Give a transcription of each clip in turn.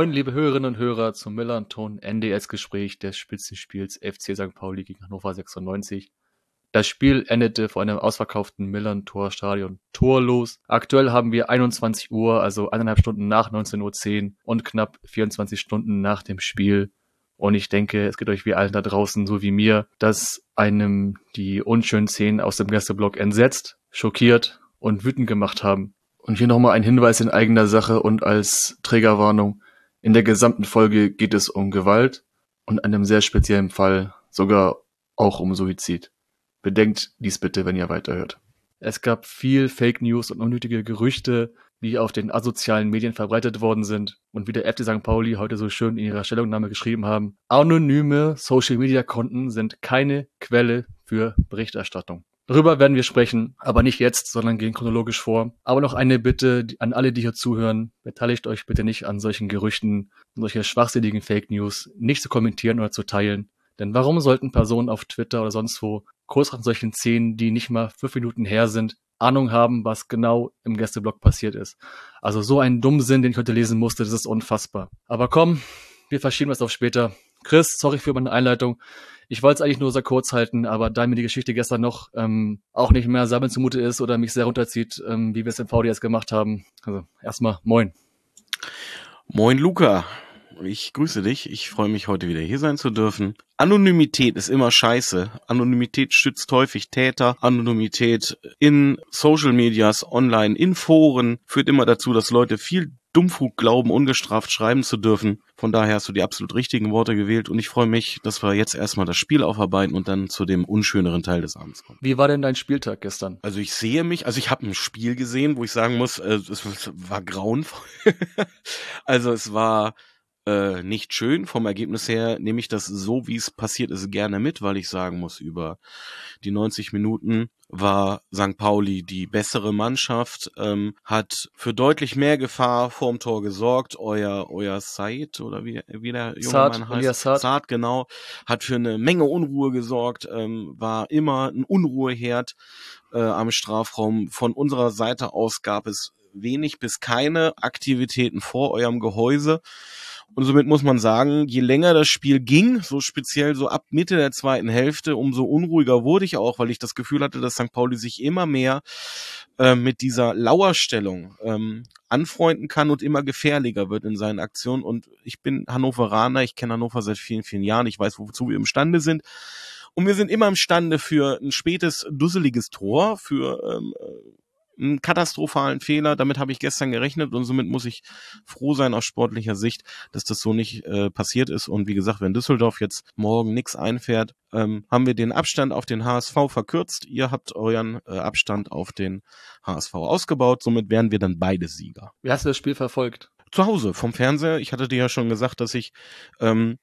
Moin, liebe Hörerinnen und Hörer zum Millanton NDS-Gespräch des Spitzenspiels FC St. Pauli gegen Hannover 96. Das Spiel endete vor einem ausverkauften Millantor-Stadion torlos. Aktuell haben wir 21 Uhr, also eineinhalb Stunden nach 19.10 Uhr und knapp 24 Stunden nach dem Spiel. Und ich denke, es geht euch wie allen da draußen, so wie mir, dass einem die unschönen Szenen aus dem Gästeblock entsetzt, schockiert und wütend gemacht haben. Und hier nochmal ein Hinweis in eigener Sache und als Trägerwarnung. In der gesamten Folge geht es um Gewalt und einem sehr speziellen Fall sogar auch um Suizid. Bedenkt dies bitte, wenn ihr weiterhört. Es gab viel Fake News und unnötige Gerüchte, die auf den asozialen Medien verbreitet worden sind und wie der FC St. Pauli heute so schön in ihrer Stellungnahme geschrieben haben, anonyme Social Media Konten sind keine Quelle für Berichterstattung. Darüber werden wir sprechen, aber nicht jetzt, sondern gehen chronologisch vor. Aber noch eine Bitte an alle, die hier zuhören. Beteiligt euch bitte nicht an solchen Gerüchten, solche schwachsinnigen Fake News, nicht zu kommentieren oder zu teilen. Denn warum sollten Personen auf Twitter oder sonst wo kurz nach solchen Szenen, die nicht mal fünf Minuten her sind, Ahnung haben, was genau im Gästeblock passiert ist. Also so ein Dummsinn, den ich heute lesen musste, das ist unfassbar. Aber komm, wir verschieben es auf später. Chris, sorry für meine Einleitung. Ich wollte es eigentlich nur sehr kurz halten, aber da mir die Geschichte gestern noch ähm, auch nicht mehr sammeln zumute ist oder mich sehr runterzieht, ähm, wie wir es im VDS gemacht haben. Also erstmal moin. Moin Luca. Ich grüße dich. Ich freue mich heute wieder hier sein zu dürfen. Anonymität ist immer scheiße. Anonymität schützt häufig Täter. Anonymität in Social Medias, online, in Foren führt immer dazu, dass Leute viel Dummfug glauben, ungestraft schreiben zu dürfen. Von daher hast du die absolut richtigen Worte gewählt und ich freue mich, dass wir jetzt erstmal das Spiel aufarbeiten und dann zu dem unschöneren Teil des Abends kommen. Wie war denn dein Spieltag gestern? Also ich sehe mich, also ich habe ein Spiel gesehen, wo ich sagen muss, äh, es war grauenvoll. also es war äh, nicht schön. Vom Ergebnis her nehme ich das so, wie es passiert ist, gerne mit, weil ich sagen muss, über die 90 Minuten war St. Pauli die bessere Mannschaft, ähm, hat für deutlich mehr Gefahr vorm Tor gesorgt. Euer, euer Said oder wie, wie der junge Saad, Mann heißt, Saad. Saad, genau, hat für eine Menge Unruhe gesorgt, ähm, war immer ein Unruheherd äh, am Strafraum. Von unserer Seite aus gab es wenig bis keine Aktivitäten vor eurem Gehäuse. Und somit muss man sagen, je länger das Spiel ging, so speziell so ab Mitte der zweiten Hälfte, umso unruhiger wurde ich auch, weil ich das Gefühl hatte, dass St. Pauli sich immer mehr äh, mit dieser Lauerstellung ähm, anfreunden kann und immer gefährlicher wird in seinen Aktionen. Und ich bin Hannoveraner, ich kenne Hannover seit vielen, vielen Jahren, ich weiß, wozu wir imstande sind. Und wir sind immer imstande für ein spätes, dusseliges Tor, für ähm, einen katastrophalen Fehler. Damit habe ich gestern gerechnet und somit muss ich froh sein aus sportlicher Sicht, dass das so nicht äh, passiert ist. Und wie gesagt, wenn Düsseldorf jetzt morgen nichts einfährt, ähm, haben wir den Abstand auf den HSV verkürzt. Ihr habt euren äh, Abstand auf den HSV ausgebaut. Somit wären wir dann beide Sieger. Wie hast du das Spiel verfolgt? Zu Hause, vom Fernseher. Ich hatte dir ja schon gesagt, dass ich ähm,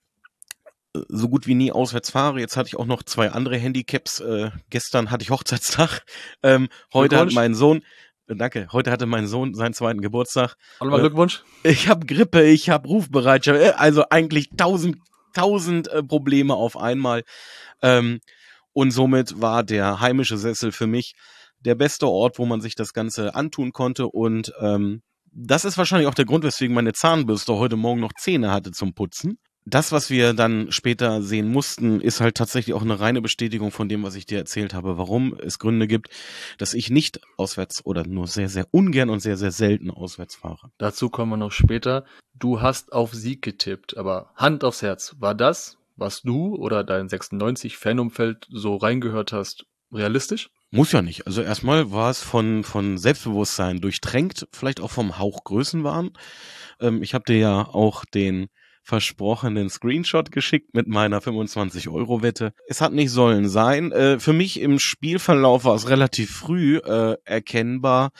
so gut wie nie auswärts fahre. Jetzt hatte ich auch noch zwei andere Handicaps. Äh, gestern hatte ich Hochzeitstag. Ähm, heute hat mein Sohn, äh, danke, heute hatte mein Sohn seinen zweiten Geburtstag. Hallo äh, Glückwunsch. Ich habe Grippe, ich habe Rufbereitschaft, äh, also eigentlich tausend, tausend äh, Probleme auf einmal. Ähm, und somit war der heimische Sessel für mich der beste Ort, wo man sich das Ganze antun konnte. Und ähm, das ist wahrscheinlich auch der Grund, weswegen meine Zahnbürste heute Morgen noch Zähne hatte zum Putzen das, was wir dann später sehen mussten, ist halt tatsächlich auch eine reine Bestätigung von dem, was ich dir erzählt habe, warum es Gründe gibt, dass ich nicht auswärts oder nur sehr, sehr ungern und sehr, sehr selten auswärts fahre. Dazu kommen wir noch später. Du hast auf Sieg getippt, aber Hand aufs Herz, war das, was du oder dein 96-Fanumfeld so reingehört hast, realistisch? Muss ja nicht. Also erstmal war es von, von Selbstbewusstsein durchtränkt, vielleicht auch vom Hauch Größenwahn. Ähm, ich habe dir ja auch den versprochenen Screenshot geschickt mit meiner 25-Euro-Wette. Es hat nicht sollen sein. Äh, für mich im Spielverlauf war es relativ früh äh, erkennbar,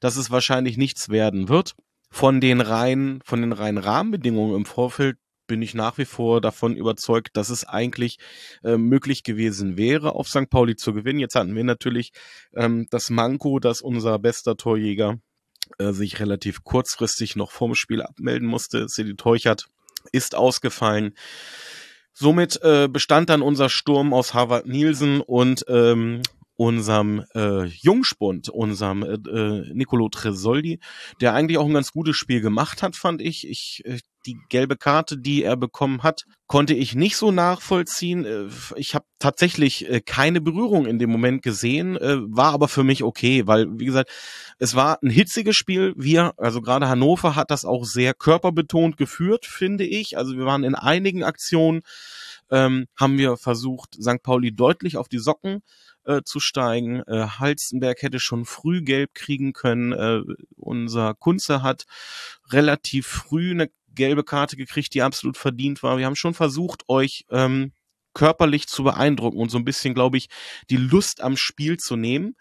dass es wahrscheinlich nichts werden wird. Von den reinen, von den reinen Rahmenbedingungen im Vorfeld bin ich nach wie vor davon überzeugt, dass es eigentlich äh, möglich gewesen wäre, auf St. Pauli zu gewinnen. Jetzt hatten wir natürlich ähm, das Manko, dass unser bester Torjäger äh, sich relativ kurzfristig noch vorm Spiel abmelden musste. Sidi Teuchert ist ausgefallen. somit äh, bestand dann unser Sturm aus Harvard Nielsen und ähm, unserem äh, Jungspund, unserem äh, äh, Nicolo Tresoldi, der eigentlich auch ein ganz gutes Spiel gemacht hat, fand ich. Ich äh, die gelbe Karte, die er bekommen hat, konnte ich nicht so nachvollziehen. Äh, ich habe tatsächlich äh, keine Berührung in dem Moment gesehen, äh, war aber für mich okay, weil wie gesagt, es war ein hitziges Spiel. Wir, also gerade Hannover hat das auch sehr körperbetont geführt, finde ich. Also wir waren in einigen Aktionen ähm, haben wir versucht, St. Pauli deutlich auf die Socken äh, zu steigen. Äh, Halstenberg hätte schon früh gelb kriegen können. Äh, unser Kunze hat relativ früh eine gelbe Karte gekriegt, die absolut verdient war. Wir haben schon versucht, euch ähm, körperlich zu beeindrucken und so ein bisschen, glaube ich, die Lust am Spiel zu nehmen.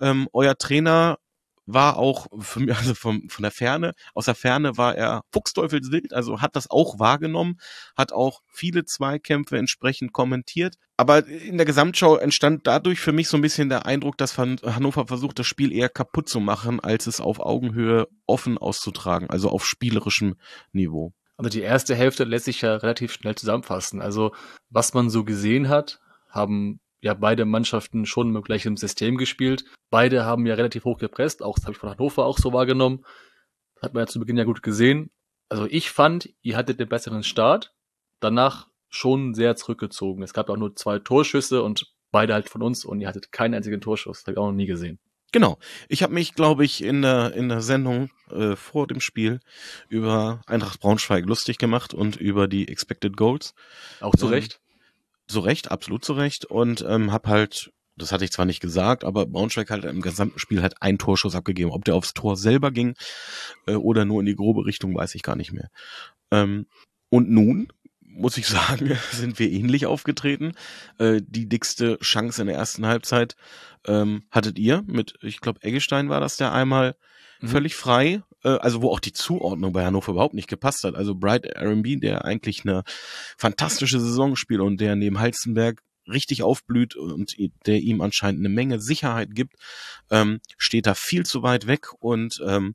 Ähm, euer Trainer war auch mich, also von, von der Ferne, aus der Ferne war er fuchsteufelswild, also hat das auch wahrgenommen, hat auch viele Zweikämpfe entsprechend kommentiert. Aber in der Gesamtschau entstand dadurch für mich so ein bisschen der Eindruck, dass Hannover versucht, das Spiel eher kaputt zu machen, als es auf Augenhöhe offen auszutragen, also auf spielerischem Niveau. Also die erste Hälfte lässt sich ja relativ schnell zusammenfassen. Also was man so gesehen hat, haben ja beide Mannschaften schon mit gleichem System gespielt. Beide haben ja relativ hoch gepresst, auch das habe ich von Hannover auch so wahrgenommen. Hat man ja zu Beginn ja gut gesehen. Also ich fand, ihr hattet den besseren Start, danach schon sehr zurückgezogen. Es gab auch nur zwei Torschüsse und beide halt von uns und ihr hattet keinen einzigen Torschuss. Das habe ich auch noch nie gesehen. Genau. Ich habe mich, glaube ich, in der in der Sendung äh, vor dem Spiel über Eintracht Braunschweig lustig gemacht und über die Expected Goals. Auch zu ähm, Recht zu Recht, absolut zu Recht. Und ähm, habe halt, das hatte ich zwar nicht gesagt, aber Braunschweig hat im gesamten Spiel halt einen Torschuss abgegeben. Ob der aufs Tor selber ging äh, oder nur in die grobe Richtung, weiß ich gar nicht mehr. Ähm, und nun muss ich sagen, sind wir ähnlich aufgetreten. Äh, die dickste Chance in der ersten Halbzeit ähm, hattet ihr mit, ich glaube, Eggestein war das der einmal mhm. völlig frei. Äh, also wo auch die Zuordnung bei Hannover überhaupt nicht gepasst hat. Also Bright R&B, der eigentlich eine fantastische Saison spielt und der neben Halzenberg richtig aufblüht und der ihm anscheinend eine Menge Sicherheit gibt, ähm, steht da viel zu weit weg und ähm,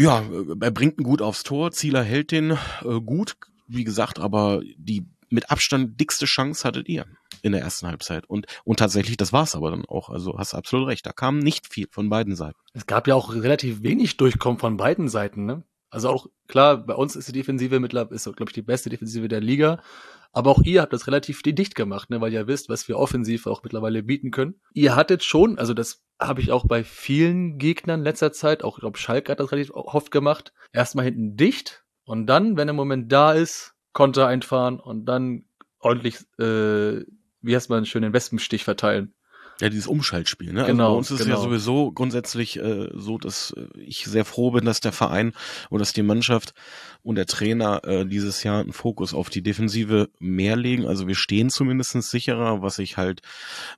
ja, er bringt ihn gut aufs Tor. Zieler hält den äh, gut, wie gesagt, aber die mit Abstand dickste Chance hattet ihr in der ersten Halbzeit. Und, und tatsächlich, das war's aber dann auch. Also hast absolut recht. Da kam nicht viel von beiden Seiten. Es gab ja auch relativ wenig Durchkommen von beiden Seiten, ne? Also auch, klar, bei uns ist die Defensive mittlerweile, ist, glaube ich, die beste Defensive der Liga. Aber auch ihr habt das relativ dicht gemacht, ne, weil ihr wisst, was wir offensiv auch mittlerweile bieten können. Ihr hattet schon, also das habe ich auch bei vielen Gegnern letzter Zeit, auch ich glaube Schalke hat das relativ oft gemacht, erstmal hinten dicht und dann, wenn der Moment da ist, Konter einfahren und dann ordentlich äh, wie heißt man schön, den Wespenstich verteilen. Ja, dieses Umschaltspiel, ne? Genau. Also bei uns ist genau. es ja sowieso grundsätzlich äh, so, dass äh, ich sehr froh bin, dass der Verein und dass die Mannschaft und der Trainer äh, dieses Jahr einen Fokus auf die Defensive mehr legen. Also wir stehen zumindestens sicherer, was ich halt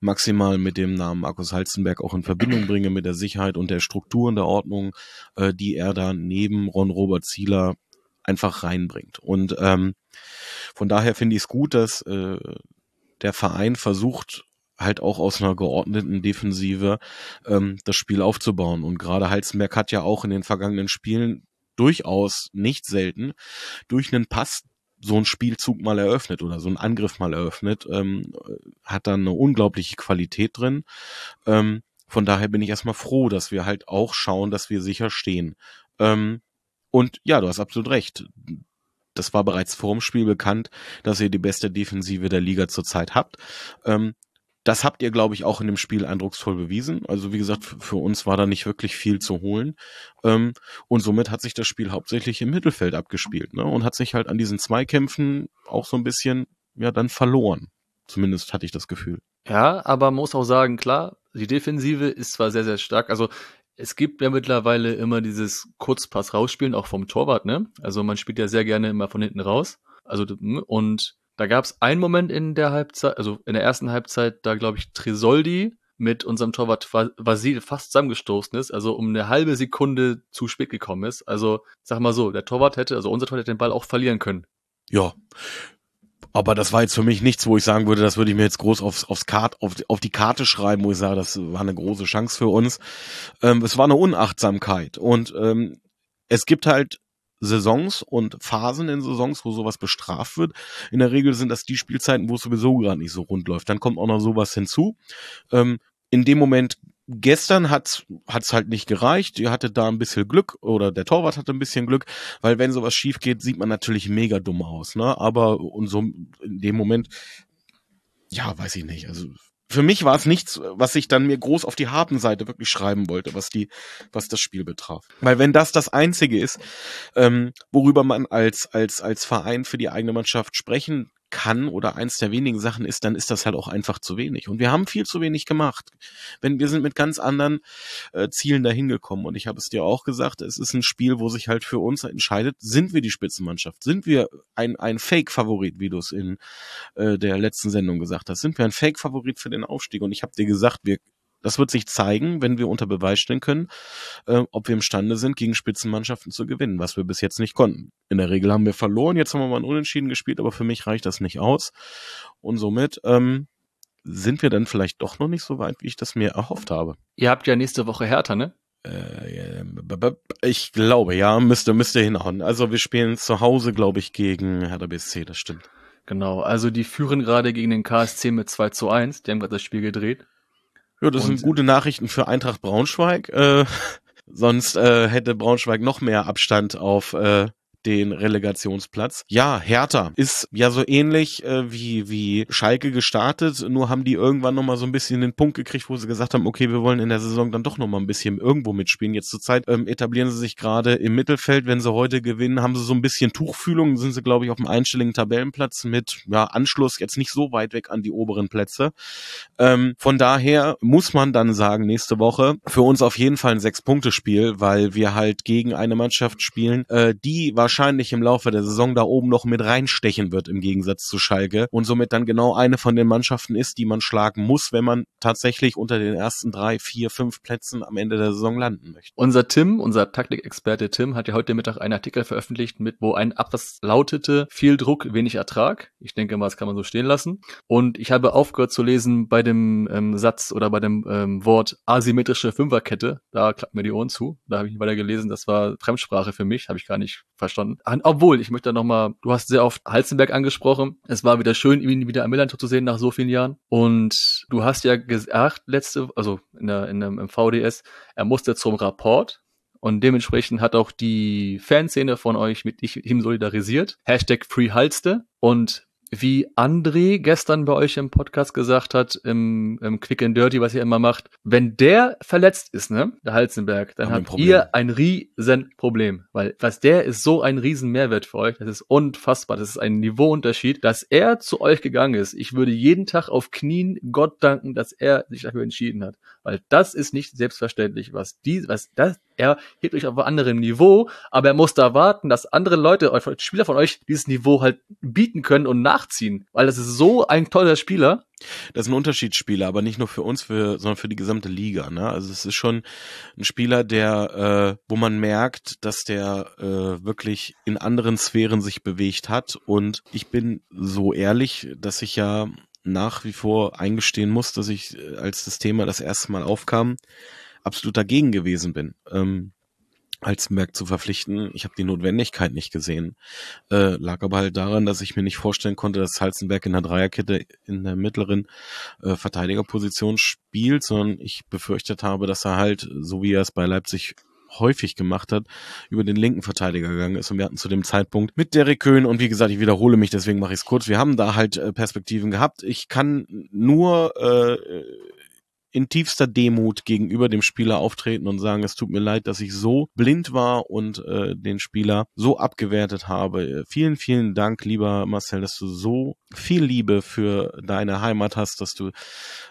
maximal mit dem Namen Markus Halzenberg auch in Verbindung bringe, mit der Sicherheit und der Struktur und der Ordnung, äh, die er da neben Ron Robert Zieler einfach reinbringt. Und ähm, von daher finde ich es gut, dass äh, der Verein versucht halt auch aus einer geordneten Defensive ähm, das Spiel aufzubauen. Und gerade Halzenberg hat ja auch in den vergangenen Spielen durchaus nicht selten durch einen Pass so einen Spielzug mal eröffnet oder so einen Angriff mal eröffnet, ähm, hat dann eine unglaubliche Qualität drin. Ähm, von daher bin ich erstmal froh, dass wir halt auch schauen, dass wir sicher stehen. Ähm, und ja, du hast absolut recht das war bereits vorm Spiel bekannt, dass ihr die beste Defensive der Liga zurzeit habt. Ähm, das habt ihr, glaube ich, auch in dem Spiel eindrucksvoll bewiesen. Also wie gesagt, für uns war da nicht wirklich viel zu holen. Ähm, und somit hat sich das Spiel hauptsächlich im Mittelfeld abgespielt ne? und hat sich halt an diesen Zweikämpfen auch so ein bisschen ja dann verloren. Zumindest hatte ich das Gefühl. Ja, aber muss auch sagen, klar, die Defensive ist zwar sehr, sehr stark. Also es gibt ja mittlerweile immer dieses Kurzpass rausspielen, auch vom Torwart, ne? Also man spielt ja sehr gerne immer von hinten raus. Also und da gab es einen Moment in der Halbzeit, also in der ersten Halbzeit, da glaube ich Trisoldi mit unserem Torwart Vasil fast zusammengestoßen ist, also um eine halbe Sekunde zu spät gekommen ist. Also sag mal so, der Torwart hätte, also unser Torwart hätte den Ball auch verlieren können. Ja, aber das war jetzt für mich nichts, wo ich sagen würde, das würde ich mir jetzt groß aufs, aufs Kart, auf, auf die Karte schreiben, wo ich sage, das war eine große Chance für uns. Ähm, es war eine Unachtsamkeit. Und ähm, es gibt halt Saisons und Phasen in Saisons, wo sowas bestraft wird. In der Regel sind das die Spielzeiten, wo es sowieso gerade nicht so rund läuft. Dann kommt auch noch sowas hinzu. Ähm, in dem Moment gestern hat's hat's halt nicht gereicht. Ihr hattet da ein bisschen Glück oder der Torwart hatte ein bisschen Glück, weil wenn sowas schief geht, sieht man natürlich mega dumm aus, ne? Aber und so in dem Moment ja, weiß ich nicht. Also für mich war es nichts, was ich dann mir groß auf die Habenseite wirklich schreiben wollte, was die, was das Spiel betraf. Weil wenn das das einzige ist, ähm, worüber man als als als Verein für die eigene Mannschaft sprechen kann oder eins der wenigen Sachen ist, dann ist das halt auch einfach zu wenig. Und wir haben viel zu wenig gemacht. Wenn wir sind mit ganz anderen äh, Zielen dahin gekommen. Und ich habe es dir auch gesagt, es ist ein Spiel, wo sich halt für uns entscheidet, sind wir die Spitzenmannschaft? Sind wir ein, ein Fake-Favorit, wie du es in äh, der letzten Sendung gesagt hast? Sind wir ein Fake-Favorit für den Aufstieg? Und ich habe dir gesagt, wir das wird sich zeigen, wenn wir unter Beweis stellen können, äh, ob wir imstande sind, gegen Spitzenmannschaften zu gewinnen, was wir bis jetzt nicht konnten. In der Regel haben wir verloren, jetzt haben wir mal ein Unentschieden gespielt, aber für mich reicht das nicht aus. Und somit ähm, sind wir dann vielleicht doch noch nicht so weit, wie ich das mir erhofft habe. Ihr habt ja nächste Woche Hertha, ne? Äh, ich glaube, ja, müsste, müsste hinhauen. Also wir spielen zu Hause, glaube ich, gegen Hertha BSC, das stimmt. Genau, also die führen gerade gegen den KSC mit 2 zu 1. Die haben gerade das Spiel gedreht. Ja, das und, sind gute Nachrichten für Eintracht Braunschweig. Äh, sonst äh, hätte Braunschweig noch mehr Abstand auf äh, den Relegationsplatz. Ja, Hertha ist ja so ähnlich äh, wie, wie Schalke gestartet, nur haben die irgendwann nochmal so ein bisschen den Punkt gekriegt, wo sie gesagt haben, okay, wir wollen in der Saison dann doch nochmal ein bisschen irgendwo mitspielen. Jetzt zur Zeit ähm, etablieren sie sich gerade im Mittelfeld. Wenn sie heute gewinnen, haben sie so ein bisschen Tuchfühlung, sind sie, glaube ich, auf einem einstelligen Tabellenplatz mit ja, Anschluss jetzt nicht so weit weg an die oberen Plätze. Ähm, von daher muss man dann sagen, nächste Woche für uns auf jeden Fall ein Sechs-Punkte-Spiel, weil wir halt gegen eine Mannschaft spielen, äh, die wahrscheinlich wahrscheinlich im Laufe der Saison da oben noch mit reinstechen wird im Gegensatz zu Schalke und somit dann genau eine von den Mannschaften ist, die man schlagen muss, wenn man tatsächlich unter den ersten drei, vier, fünf Plätzen am Ende der Saison landen möchte. Unser Tim, unser Taktikexperte Tim, hat ja heute Mittag einen Artikel veröffentlicht, mit wo ein Absatz lautete, viel Druck, wenig Ertrag. Ich denke mal, das kann man so stehen lassen. Und ich habe aufgehört zu lesen bei dem ähm, Satz oder bei dem ähm, Wort asymmetrische Fünferkette. Da klappt mir die Ohren zu. Da habe ich weiter gelesen. Das war Fremdsprache für mich, habe ich gar nicht verstanden. Obwohl, ich möchte nochmal, du hast sehr oft Halzenberg angesprochen. Es war wieder schön, ihn wieder am Millantor zu sehen nach so vielen Jahren. Und du hast ja gesagt, letzte, also in der, in dem, im VDS, er musste zum Rapport. Und dementsprechend hat auch die Fanszene von euch mit ihm solidarisiert. Hashtag FreeHalste. Und wie André gestern bei euch im Podcast gesagt hat, im, im Quick and Dirty, was ihr immer macht, wenn der verletzt ist, ne, der Halzenberg, dann habt ein ihr ein riesen Problem, weil was der ist so ein riesen Mehrwert für euch, das ist unfassbar, das ist ein Niveauunterschied, dass er zu euch gegangen ist. Ich würde jeden Tag auf Knien Gott danken, dass er sich dafür entschieden hat, weil das ist nicht selbstverständlich, was die, was das, er hebt euch auf einem anderen Niveau, aber er muss da warten, dass andere Leute, Spieler von euch, dieses Niveau halt bieten können und nachziehen, weil das ist so ein toller Spieler. Das ist ein Unterschiedsspieler, aber nicht nur für uns, für, sondern für die gesamte Liga. Ne? Also es ist schon ein Spieler, der, äh, wo man merkt, dass der äh, wirklich in anderen Sphären sich bewegt hat. Und ich bin so ehrlich, dass ich ja nach wie vor eingestehen muss, dass ich, äh, als das Thema das erste Mal aufkam, absolut dagegen gewesen bin. Ähm, Halzenberg zu verpflichten. Ich habe die Notwendigkeit nicht gesehen. Äh, lag aber halt daran, dass ich mir nicht vorstellen konnte, dass Halzenberg in der Dreierkette in der mittleren äh, Verteidigerposition spielt, sondern ich befürchtet habe, dass er halt, so wie er es bei Leipzig häufig gemacht hat, über den linken Verteidiger gegangen ist. Und wir hatten zu dem Zeitpunkt mit Derek Köhn und wie gesagt, ich wiederhole mich, deswegen mache ich es kurz. Wir haben da halt äh, Perspektiven gehabt. Ich kann nur äh, in tiefster Demut gegenüber dem Spieler auftreten und sagen, es tut mir leid, dass ich so blind war und äh, den Spieler so abgewertet habe. Vielen, vielen Dank, lieber Marcel, dass du so viel Liebe für deine Heimat hast, dass du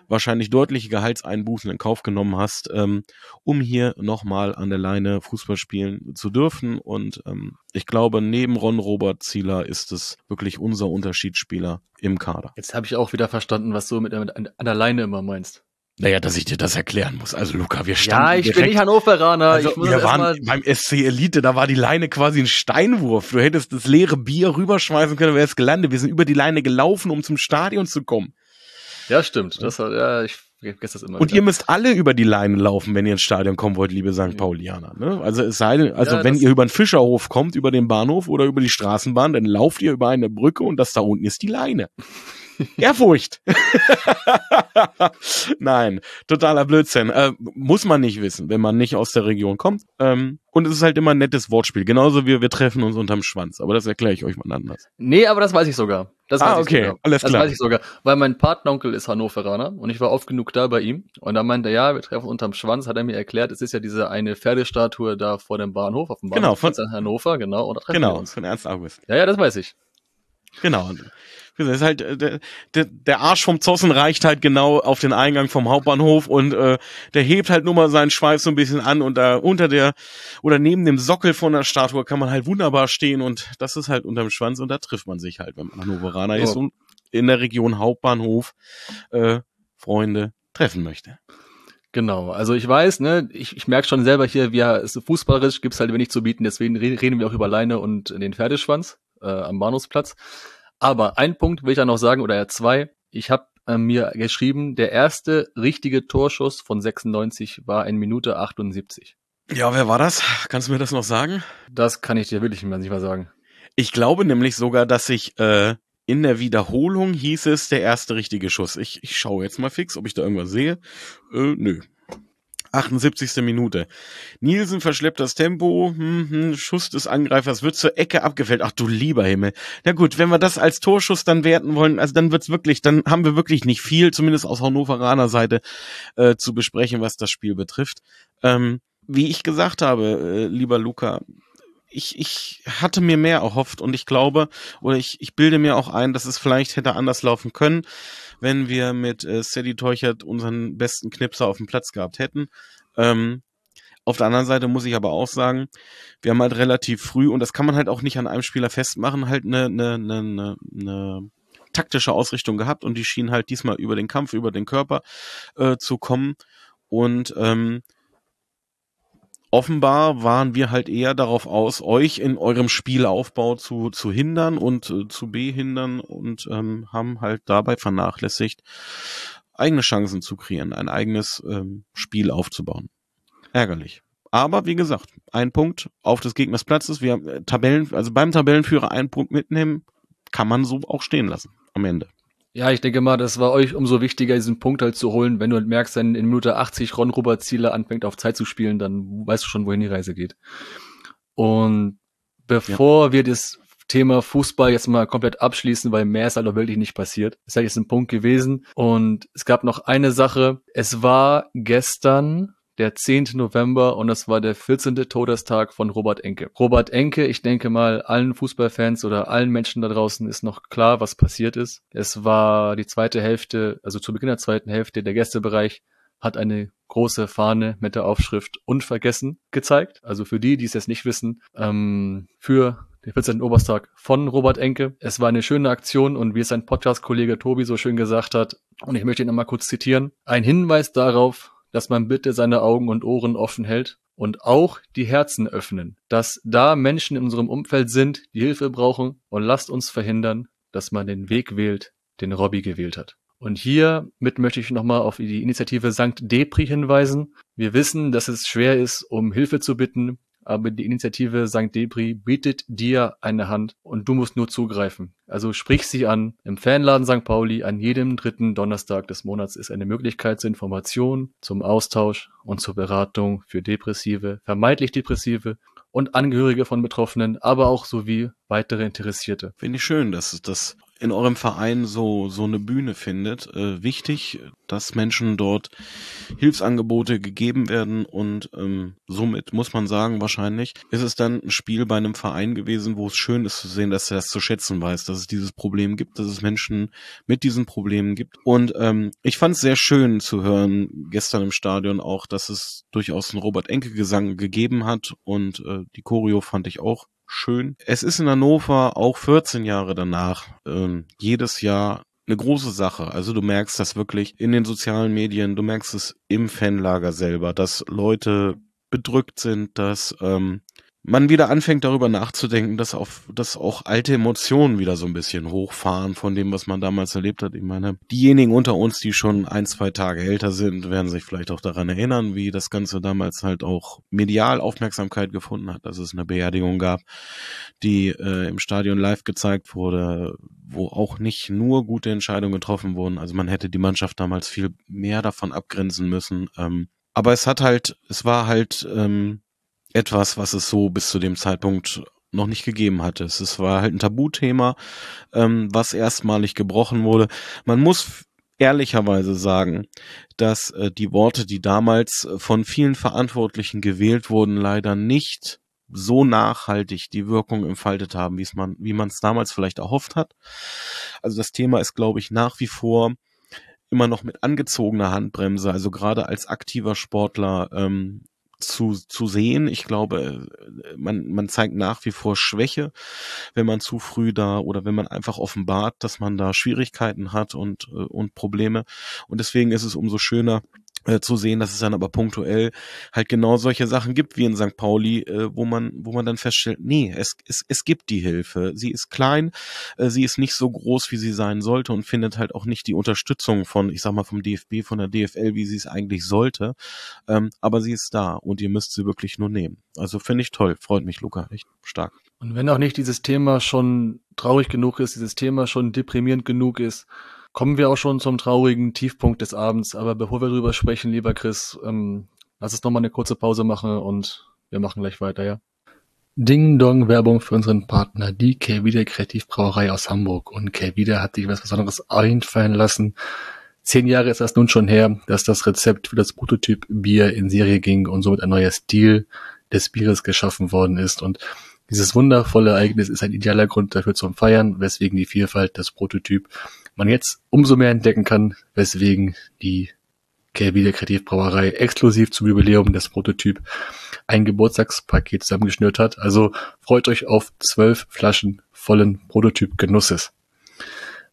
wahrscheinlich deutliche Gehaltseinbußen in Kauf genommen hast, ähm, um hier nochmal an der Leine Fußball spielen zu dürfen. Und ähm, ich glaube, neben Ron Robert Zieler ist es wirklich unser Unterschiedsspieler im Kader. Jetzt habe ich auch wieder verstanden, was du mit, mit an der Leine immer meinst. Naja, dass ich dir das erklären muss. Also Luca, wir standen Ja, ich direkt, bin nicht Hannoveraner. Also, ich muss wir waren beim SC Elite, da war die Leine quasi ein Steinwurf. Du hättest das leere Bier rüberschmeißen können, wäre es gelandet. Wir sind über die Leine gelaufen, um zum Stadion zu kommen. Ja, stimmt. Das, ja, ich vergesse das immer. Und wieder. ihr müsst alle über die Leine laufen, wenn ihr ins Stadion kommen wollt, liebe St. Paulianer. Ne? Also es sei denn, also Ja, wenn ihr über den Fischerhof kommt, über den Bahnhof oder über die Straßenbahn, dann lauft ihr über eine Brücke und das da unten ist die Leine. Ehrfurcht. Nein, totaler Blödsinn. Äh, muss man nicht wissen, wenn man nicht aus der Region kommt. Ähm, und es ist halt immer ein nettes Wortspiel. Genauso wie wir treffen uns unterm Schwanz. Aber das erkläre ich euch mal anders. Nee, aber das weiß ich sogar. Das Ah, weiß okay, ich sogar. alles das klar. weiß ich sogar. Weil mein Patenonkel ist Hannoveraner und ich war oft genug da bei ihm. Und da meinte er, ja, wir treffen unterm Schwanz, hat er mir erklärt, es ist ja diese eine Pferdestatue da vor dem Bahnhof, auf dem Genau, Bahnhof von- in Hannover, genau, und da treffen wir Genau, uns. von Ernst August. Ja, ja, das weiß ich. Genau. Das ist halt, äh, der, der, Arsch vom Zossen reicht halt genau auf den Eingang vom Hauptbahnhof und äh, der hebt halt nur mal seinen Schweif so ein bisschen an und da unter der oder neben dem Sockel von der Statue kann man halt wunderbar stehen und das ist halt unterm Schwanz und da trifft man sich halt, wenn man Hannoveraner ist Oh. und in der Region Hauptbahnhof äh, Freunde treffen möchte. Genau, also ich weiß, ne, ich, ich merke schon selber hier, wir es ist fußballerisch gibt's halt wenig zu bieten, deswegen re- reden wir auch über Leine und den Pferdeschwanz äh, am Bahnhofsplatz. Aber ein Punkt will ich ja noch sagen, oder ja zwei. Ich habe äh, mir geschrieben, der erste richtige Torschuss von 96 war in Minute 78. Ja, wer war das? Kannst du mir das noch sagen? Das kann ich dir wirklich nicht mehr sagen. Ich glaube nämlich sogar, dass ich äh, in der Wiederholung hieß es der erste richtige Schuss. Ich, ich schaue jetzt mal fix, ob ich da irgendwas sehe. Äh, nö. 78. Minute. Nielsen verschleppt das Tempo, hm, hm, Schuss des Angreifers wird zur Ecke abgefällt. Ach du lieber Himmel. Na gut, wenn wir das als Torschuss dann werten wollen, also dann wird's wirklich, dann haben wir wirklich nicht viel, zumindest aus Hannoveraner Seite, äh, zu besprechen, was das Spiel betrifft. Ähm, wie ich gesagt habe, äh, lieber Luca, ich, ich hatte mir mehr erhofft und ich glaube, oder ich, ich bilde mir auch ein, dass es vielleicht hätte anders laufen können, wenn wir mit äh, Sadie Teuchert unseren besten Knipser auf dem Platz gehabt hätten. Ähm, auf der anderen Seite muss ich aber auch sagen, wir haben halt relativ früh, und das kann man halt auch nicht an einem Spieler festmachen, halt eine, eine, eine, eine, taktische Ausrichtung gehabt und die schien halt diesmal über den Kampf, über den Körper äh, zu kommen. Und ähm, offenbar waren wir halt eher darauf aus, euch in eurem Spielaufbau zu, zu hindern und äh, zu behindern und ähm, haben halt dabei vernachlässigt, eigene Chancen zu kreieren, ein eigenes ähm, Spiel aufzubauen. Ärgerlich. Aber wie gesagt, ein Punkt auf des Gegners Platzes. Wir haben äh, Tabellen, also beim Tabellenführer einen Punkt mitnehmen, kann man so auch stehen lassen am Ende. Ja, ich denke mal, das war euch umso wichtiger, diesen Punkt halt zu holen. Wenn du halt merkst, wenn in Minute 80 Ron Robert Zieler anfängt auf Zeit zu spielen, dann weißt du schon, wohin die Reise geht. Und bevor wir das Thema Fußball jetzt mal komplett abschließen, weil mehr ist halt auch wirklich nicht passiert. Ist halt jetzt ein Punkt gewesen. Und es gab noch eine Sache. Es war gestern der 10. November und das war der 14. Todestag von Robert Enke. Robert Enke, ich denke mal, allen Fußballfans oder allen Menschen da draußen ist noch klar, was passiert ist. Es war die zweite Hälfte, also zu Beginn der zweiten Hälfte, der Gästebereich hat eine große Fahne mit der Aufschrift Unvergessen gezeigt. Also für die, die es jetzt nicht wissen, ähm, für den 14. Oberstag von Robert Enke. Es war eine schöne Aktion und wie es sein Podcast-Kollege Tobi so schön gesagt hat, und ich möchte ihn nochmal kurz zitieren, ein Hinweis darauf, dass man bitte seine Augen und Ohren offen hält und auch die Herzen öffnen, dass da Menschen in unserem Umfeld sind, die Hilfe brauchen und lasst uns verhindern, dass man den Weg wählt, den Robbie gewählt hat. Und hiermit möchte ich nochmal auf die Initiative Sankt Depri hinweisen. Wir wissen, dass es schwer ist, um Hilfe zu bitten, aber die Initiative St. Debris bietet dir eine Hand und du musst nur zugreifen. Also sprich sie an. Im Fanladen St. Pauli an jedem dritten Donnerstag des Monats ist eine Möglichkeit zur Information, zum Austausch und zur Beratung für Depressive, vermeintlich Depressive und Angehörige von Betroffenen, aber auch sowie weitere Interessierte. Finde ich schön, dass es das in eurem Verein so, so eine Bühne findet. Äh, wichtig, dass Menschen dort Hilfsangebote gegeben werden und ähm, somit muss man sagen, wahrscheinlich ist es dann ein Spiel bei einem Verein gewesen, wo es schön ist zu sehen, dass er das zu schätzen weiß, dass es dieses Problem gibt, dass es Menschen mit diesen Problemen gibt. Und ähm, ich fand es sehr schön zu hören gestern im Stadion auch, dass es durchaus einen Robert Enke Gesang gegeben hat und äh, die Choreo fand ich auch schön. Es ist in Hannover auch 14 Jahre danach ähm, jedes Jahr eine große Sache. Also du merkst das wirklich in den sozialen Medien, du merkst es im Fanlager selber, dass Leute bedrückt sind, dass ähm, man wieder anfängt darüber nachzudenken, dass auf, dass auch alte Emotionen wieder so ein bisschen hochfahren von dem, was man damals erlebt hat. Ich meine, diejenigen unter uns, die schon ein, zwei Tage älter sind, werden sich vielleicht auch daran erinnern, wie das Ganze damals halt auch medial Aufmerksamkeit gefunden hat, dass es eine Beerdigung gab, die äh, im Stadion live gezeigt wurde, wo auch nicht nur gute Entscheidungen getroffen wurden. Also man hätte die Mannschaft damals viel mehr davon abgrenzen müssen. Ähm, aber es hat halt, es war halt ähm, etwas, was es so bis zu dem Zeitpunkt noch nicht gegeben hatte. Es war halt ein Tabuthema, ähm, was erstmalig gebrochen wurde. Man muss ehrlicherweise sagen, dass äh, die Worte, die damals von vielen Verantwortlichen gewählt wurden, leider nicht so nachhaltig die Wirkung entfaltet haben, wie es man, wie man es damals vielleicht erhofft hat. Also das Thema ist, glaube ich, nach wie vor immer noch mit angezogener Handbremse, also gerade als aktiver Sportler ähm, zu, zu sehen. Ich glaube, man, man zeigt nach wie vor Schwäche, wenn man zu früh da oder wenn man einfach offenbart, dass man da Schwierigkeiten hat und, äh, und Probleme. Und deswegen ist es umso schöner, äh, zu sehen, dass es dann aber punktuell halt genau solche Sachen gibt wie in St. Pauli, äh, wo man, wo man dann feststellt, nee, es, es, es gibt die Hilfe. Sie ist klein, äh, sie ist nicht so groß, wie sie sein sollte und findet halt auch nicht die Unterstützung von, ich sag mal, vom DFB, von der DFL, wie sie es eigentlich sollte. Ähm, aber sie ist da und ihr müsst sie wirklich nur nehmen. Also finde ich toll, freut mich, Luca, echt stark. Und wenn auch nicht dieses Thema schon traurig genug ist, dieses Thema schon deprimierend genug ist, kommen wir auch schon zum traurigen Tiefpunkt des Abends. Aber bevor wir darüber sprechen, lieber Chris, ähm, lass uns nochmal eine kurze Pause machen und wir machen gleich weiter, ja? Ding Dong Werbung für unseren Partner, die Kelvide Kreativbrauerei aus Hamburg. Und Kelvide hat sich was Besonderes einfallen lassen. Zehn Jahre ist das nun schon her, dass das Rezept für das Prototyp Bier in Serie ging und somit ein neuer Stil des Bieres geschaffen worden ist. Und dieses wundervolle Ereignis ist ein idealer Grund dafür zum Feiern, weswegen die Vielfalt des Prototyp man jetzt umso mehr entdecken kann, weswegen die Kelvide Kreativbrauerei exklusiv zum Jubiläum des Prototyp ein Geburtstagspaket zusammengeschnürt hat. Also freut euch auf zwölf Flaschen vollen Prototyp-Genusses.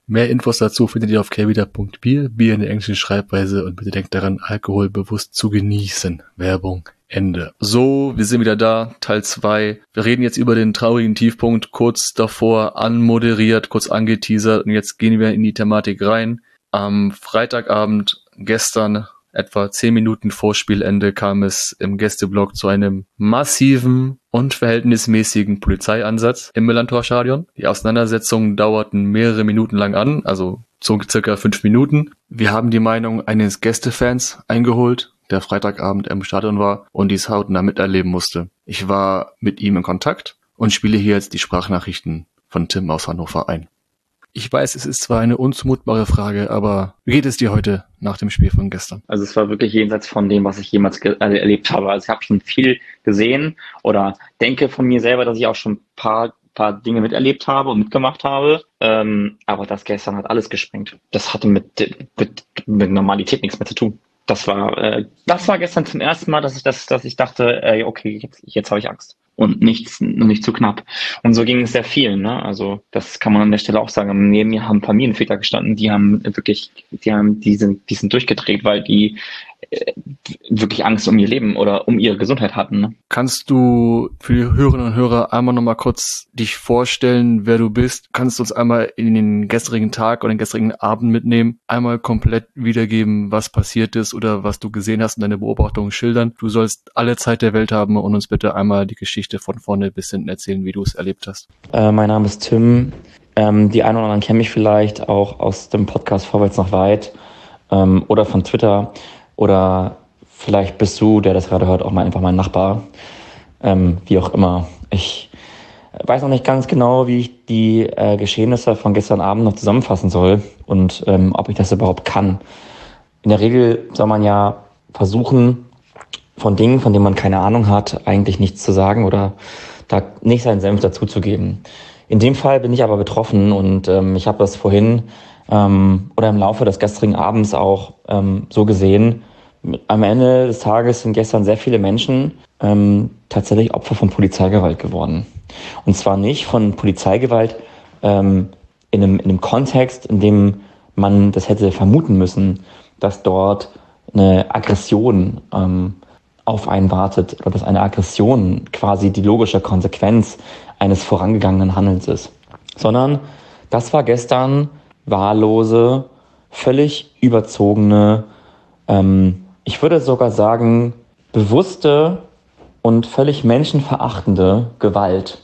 Mehr Infos dazu findet ihr auf kelvida.bier, Bier in der englischen Schreibweise und bitte denkt daran, Alkohol bewusst zu genießen. Werbung Ende. So, wir sind wieder da, Teil 2. Wir reden jetzt über den traurigen Tiefpunkt, kurz davor anmoderiert, kurz angeteasert und jetzt gehen wir in die Thematik rein. Am Freitagabend, gestern, etwa 10 Minuten vor Spielende, kam es im Gästeblock zu einem massiven und verhältnismäßigen Polizeieinsatz im Millantor-Stadion. Die Auseinandersetzungen dauerten mehrere Minuten lang an, also so circa fünf Minuten. Wir haben die Meinung eines Gästefans eingeholt, der Freitagabend im Stadion war und dies hautnah miterleben musste. Ich war mit ihm in Kontakt und spiele hier jetzt die Sprachnachrichten von Tim aus Hannover ein. Ich weiß, es ist zwar eine unzumutbare Frage, aber wie geht es dir heute nach dem Spiel von gestern? Also es war wirklich jenseits von dem, was ich jemals äh, erlebt habe. Also ich habe schon viel gesehen oder denke von mir selber, dass ich auch schon ein paar, paar Dinge miterlebt habe und mitgemacht habe. Ähm, aber das gestern hat alles gesprengt. Das hatte mit, mit, mit Normalität nichts mehr zu tun das war, äh, das war gestern zum ersten Mal, dass ich das, dass ich dachte, äh, okay, jetzt, jetzt habe ich Angst und nichts, nicht zu knapp. Und so ging es sehr vielen. Ne? Also das kann man an der Stelle auch sagen. Neben mir haben Familienväter gestanden, die haben wirklich, die haben, die sind, die sind durchgedreht, weil die wirklich Angst um ihr Leben oder um ihre Gesundheit hatten. Ne? Kannst du für die Hörerinnen und Hörer einmal nochmal kurz dich vorstellen, wer du bist? Kannst du uns einmal in den gestrigen Tag oder den gestrigen Abend mitnehmen? Einmal komplett wiedergeben, was passiert ist oder was du gesehen hast und deine Beobachtungen schildern. Du sollst alle Zeit der Welt haben und uns bitte einmal die Geschichte von vorne bis hinten erzählen, wie du es erlebt hast. Äh, mein Name ist Tim. Ähm, die einen oder anderen kennen mich vielleicht auch aus dem Podcast Vorwärts nach weit ähm, oder von Twitter. Oder vielleicht bist du, der das gerade hört, auch mal einfach mein Nachbar. Ähm, wie auch immer. Ich weiß noch nicht ganz genau, wie ich die äh, Geschehnisse von gestern Abend noch zusammenfassen soll und ähm, ob ich das überhaupt kann. In der Regel soll man ja versuchen, von Dingen, von denen man keine Ahnung hat, eigentlich nichts zu sagen oder da nicht seinen Senf dazuzugeben. In dem Fall bin ich aber betroffen und ähm, ich habe das vorhin ähm, oder im Laufe des gestrigen Abends auch ähm, so gesehen. Am Ende des Tages sind gestern sehr viele Menschen ähm, tatsächlich Opfer von Polizeigewalt geworden. Und zwar nicht von Polizeigewalt ähm, in, einem, in einem Kontext, in dem man das hätte vermuten müssen, dass dort eine Aggression ähm, auf einen wartet oder dass eine Aggression quasi die logische Konsequenz eines vorangegangenen Handelns ist, sondern das war gestern wahllose, völlig überzogene, ähm, ich würde sogar sagen, bewusste und völlig menschenverachtende Gewalt.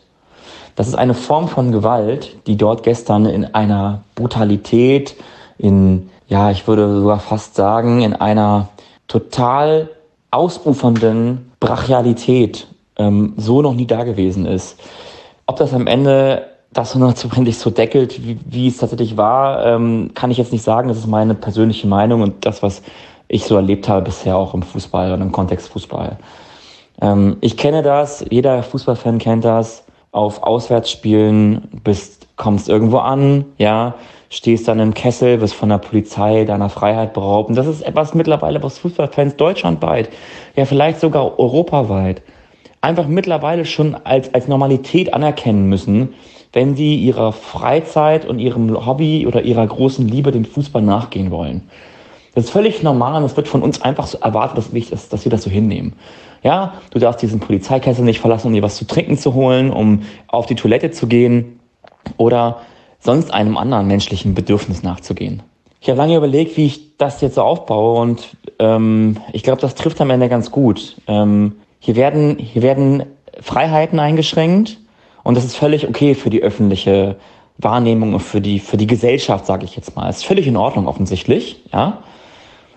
Das ist eine Form von Gewalt, die dort gestern in einer Brutalität, in, ja, ich würde sogar fast sagen, in einer total ausufernden Brachialität ähm, so noch nie da gewesen ist. Ob das am Ende das hundertprozentig so deckelt, wie, wie es tatsächlich war, ähm, kann ich jetzt nicht sagen. Das ist meine persönliche Meinung und das, was ich so erlebt habe bisher auch im Fußball und im Kontext Fußball. Ähm, ich kenne das, jeder Fußballfan kennt das. Auf Auswärtsspielen bist, kommst irgendwo an, ja, stehst dann im Kessel, wirst von der Polizei deiner Freiheit beraubt. Und das ist etwas mittlerweile, was Fußballfans deutschlandweit, ja vielleicht sogar europaweit, einfach mittlerweile schon als, als Normalität anerkennen müssen, wenn sie ihrer Freizeit und ihrem Hobby oder ihrer großen Liebe dem Fußball nachgehen wollen. Das ist völlig normal und es wird von uns einfach so erwartet, dass wir, das, dass wir das so hinnehmen. Ja, du darfst diesen Polizeikessel nicht verlassen, um dir was zu trinken zu holen, um auf die Toilette zu gehen oder sonst einem anderen menschlichen Bedürfnis nachzugehen. Ich habe lange überlegt, wie ich das jetzt so aufbaue und ähm, ich glaube, das trifft am Ende ganz gut. Ähm, hier, werden, hier werden Freiheiten eingeschränkt und das ist völlig okay für die öffentliche Wahrnehmung und für die, für die Gesellschaft, sage ich jetzt mal. Ist völlig in Ordnung offensichtlich, ja.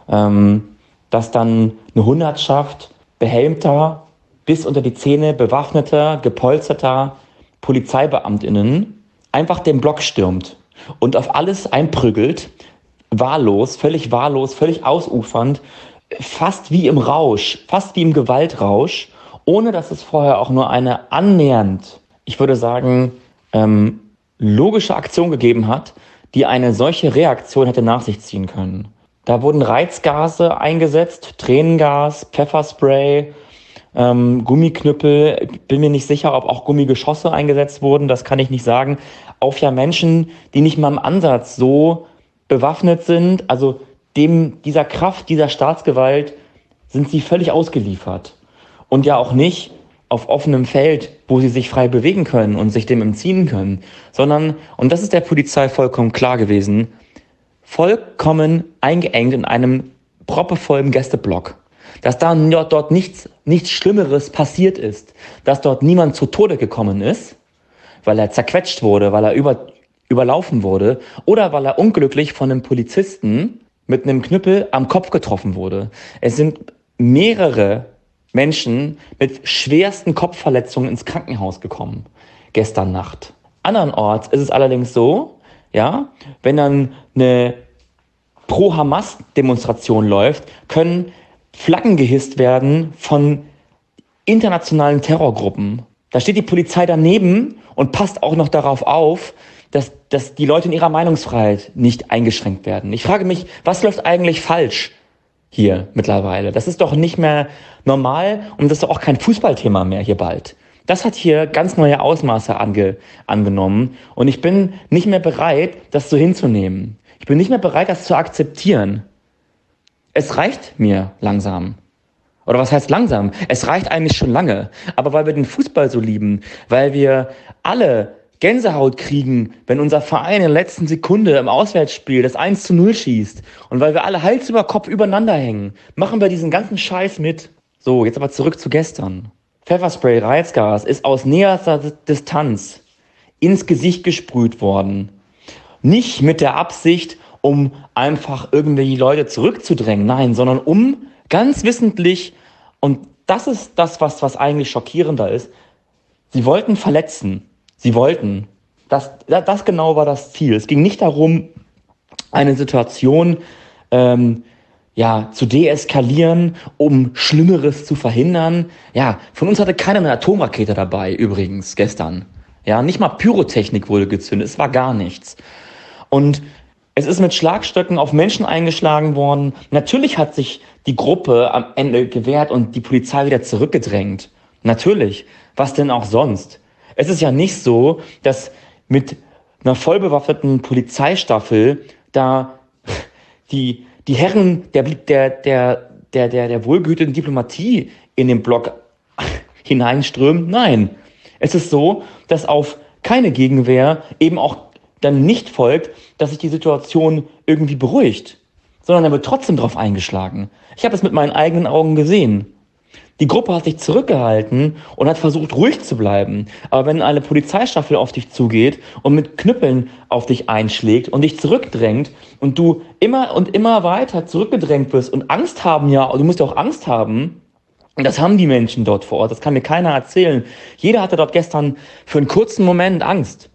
Ähm, dass dann eine Hundertschaft behelmter, bis unter die Zähne bewaffneter, gepolsterter PolizeibeamtInnen einfach den Block stürmt und auf alles einprügelt, wahllos, völlig wahllos, völlig ausufernd, fast wie im Rausch, fast wie im Gewaltrausch, ohne dass es vorher auch nur eine annähernd, ich würde sagen, ähm, logische Aktion gegeben hat, die eine solche Reaktion hätte nach sich ziehen können. Da wurden Reizgase eingesetzt, Tränengas, Pfefferspray, ähm, Gummiknüppel. Bin mir nicht sicher, ob auch Gummigeschosse eingesetzt wurden. Das kann ich nicht sagen. Auf ja Menschen, die nicht mal im Ansatz so bewaffnet sind. Also dem, dieser Kraft, dieser Staatsgewalt sind sie völlig ausgeliefert. Und ja auch nicht auf offenem Feld, wo sie sich frei bewegen können und sich dem entziehen können, sondern, und das ist der Polizei vollkommen klar gewesen, vollkommen eingeengt in einem proppevollen Gästeblock. Dass da dort nichts, nichts Schlimmeres passiert ist, dass dort niemand zu Tode gekommen ist, weil er zerquetscht wurde, weil er über, überlaufen wurde oder weil er unglücklich von einem Polizisten mit einem Knüppel am Kopf getroffen wurde. Es sind mehrere Menschen mit schwersten Kopfverletzungen ins Krankenhaus gekommen gestern Nacht. Andernorts ist es allerdings so, ja, wenn dann eine Pro-Hamas-Demonstration läuft, können Flaggen gehisst werden von internationalen Terrorgruppen. Da steht die Polizei daneben und passt auch noch darauf auf, dass, dass die Leute in ihrer Meinungsfreiheit nicht eingeschränkt werden. Ich frage mich, was läuft eigentlich falsch hier mittlerweile? Das ist doch nicht mehr normal und das ist doch auch kein Fußballthema mehr hier bald. Das hat hier ganz neue Ausmaße ange, angenommen und ich bin nicht mehr bereit, das so hinzunehmen. Ich bin nicht mehr bereit, das zu akzeptieren. Es reicht mir langsam. Oder was heißt langsam? Es reicht eigentlich schon lange. Aber weil wir den Fußball so lieben, weil wir alle Gänsehaut kriegen, wenn unser Verein in der letzten Sekunde im Auswärtsspiel das 1 zu 0 schießt und weil wir alle Hals über Kopf übereinander hängen, machen wir diesen ganzen Scheiß mit. So, jetzt aber zurück zu gestern. Pfefferspray, Reizgas ist aus näherster Distanz ins Gesicht gesprüht worden. Nicht mit der Absicht, um einfach irgendwie Leute zurückzudrängen, nein, sondern um ganz wissentlich, und das ist das, was, was eigentlich schockierender ist, sie wollten verletzen. Sie wollten. Das, das genau war das Ziel. Es ging nicht darum, eine Situation ähm, ja, zu deeskalieren, um Schlimmeres zu verhindern. Ja, von uns hatte keiner eine Atomrakete dabei, übrigens, gestern. Ja, nicht mal Pyrotechnik wurde gezündet, es war gar nichts. Und es ist mit Schlagstöcken auf Menschen eingeschlagen worden. Natürlich hat sich die Gruppe am Ende gewehrt und die Polizei wieder zurückgedrängt. Natürlich. Was denn auch sonst? Es ist ja nicht so, dass mit einer vollbewaffneten Polizeistaffel da die, die Herren der, der, der, der, der, der wohlgehüteten Diplomatie in den Block hineinströmt. Nein, es ist so, dass auf keine Gegenwehr eben auch dann nicht folgt, dass sich die Situation irgendwie beruhigt, sondern er wird trotzdem drauf eingeschlagen. Ich habe es mit meinen eigenen Augen gesehen. Die Gruppe hat sich zurückgehalten und hat versucht, ruhig zu bleiben. Aber wenn eine Polizeistaffel auf dich zugeht und mit Knüppeln auf dich einschlägt und dich zurückdrängt und du immer und immer weiter zurückgedrängt wirst und Angst haben, ja, du musst ja auch Angst haben, und das haben die Menschen dort vor Ort, das kann mir keiner erzählen. Jeder hatte dort gestern für einen kurzen Moment Angst.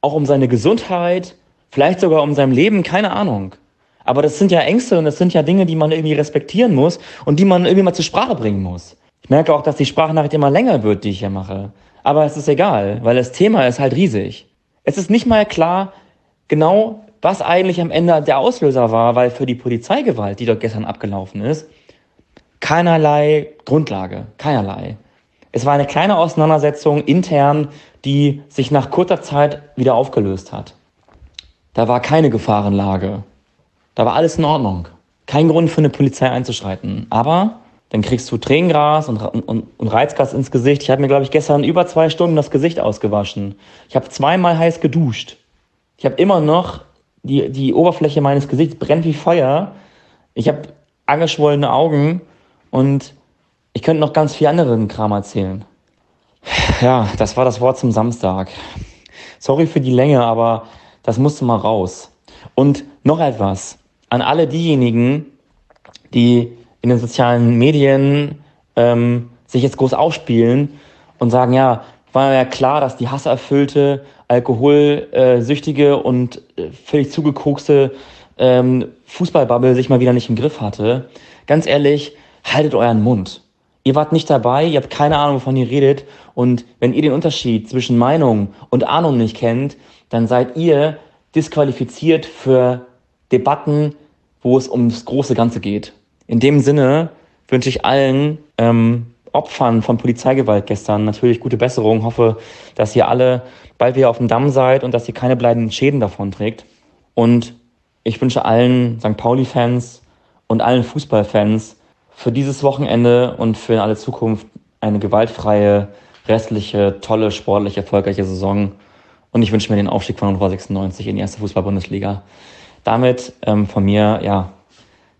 Auch um seine Gesundheit, vielleicht sogar um sein Leben, keine Ahnung. Aber das sind ja Ängste und das sind ja Dinge, die man irgendwie respektieren muss und die man irgendwie mal zur Sprache bringen muss. Ich merke auch, dass die Sprachnachricht immer länger wird, die ich hier mache. Aber es ist egal, weil das Thema ist halt riesig. Es ist nicht mal klar, genau, was eigentlich am Ende der Auslöser war, weil für die Polizeigewalt, die dort gestern abgelaufen ist, keinerlei Grundlage, keinerlei. Es war eine kleine Auseinandersetzung intern, die sich nach kurzer Zeit wieder aufgelöst hat. Da war keine Gefahrenlage. Da war alles in Ordnung. Kein Grund für eine Polizei einzuschreiten. Aber dann kriegst du Tränengras und, und, und Reizgas ins Gesicht. Ich habe mir, glaube ich, gestern über zwei Stunden das Gesicht ausgewaschen. Ich habe zweimal heiß geduscht. Ich habe immer noch, die, die Oberfläche meines Gesichts brennt wie Feuer. Ich habe angeschwollene Augen und ich könnte noch ganz viel anderen Kram erzählen. Ja, das war das Wort zum Samstag. Sorry für die Länge, aber das musste mal raus. Und noch etwas an alle diejenigen, die in den sozialen Medien ähm, sich jetzt groß aufspielen und sagen, ja, war ja klar, dass die hasserfüllte, alkoholsüchtige und äh, völlig zugekokste ähm, Fußballbubble sich mal wieder nicht im Griff hatte. Ganz ehrlich, haltet euren Mund. Ihr wart nicht dabei, ihr habt keine Ahnung, wovon ihr redet. Und wenn ihr den Unterschied zwischen Meinung und Ahnung nicht kennt, dann seid ihr disqualifiziert für Debatten, wo es ums große Ganze geht. In dem Sinne wünsche ich allen ähm, Opfern von Polizeigewalt gestern natürlich gute Besserung. Hoffe, dass ihr alle bald wieder auf dem Damm seid und dass ihr keine bleibenden Schäden davon trägt. Und ich wünsche allen St. Pauli-Fans und allen Fußballfans für dieses Wochenende und für alle Zukunft eine gewaltfreie, restliche, tolle, sportlich erfolgreiche Saison. Und ich wünsche mir den Aufstieg von Hannover 96 in die erste Fußball-Bundesliga. Damit ähm, von mir, ja,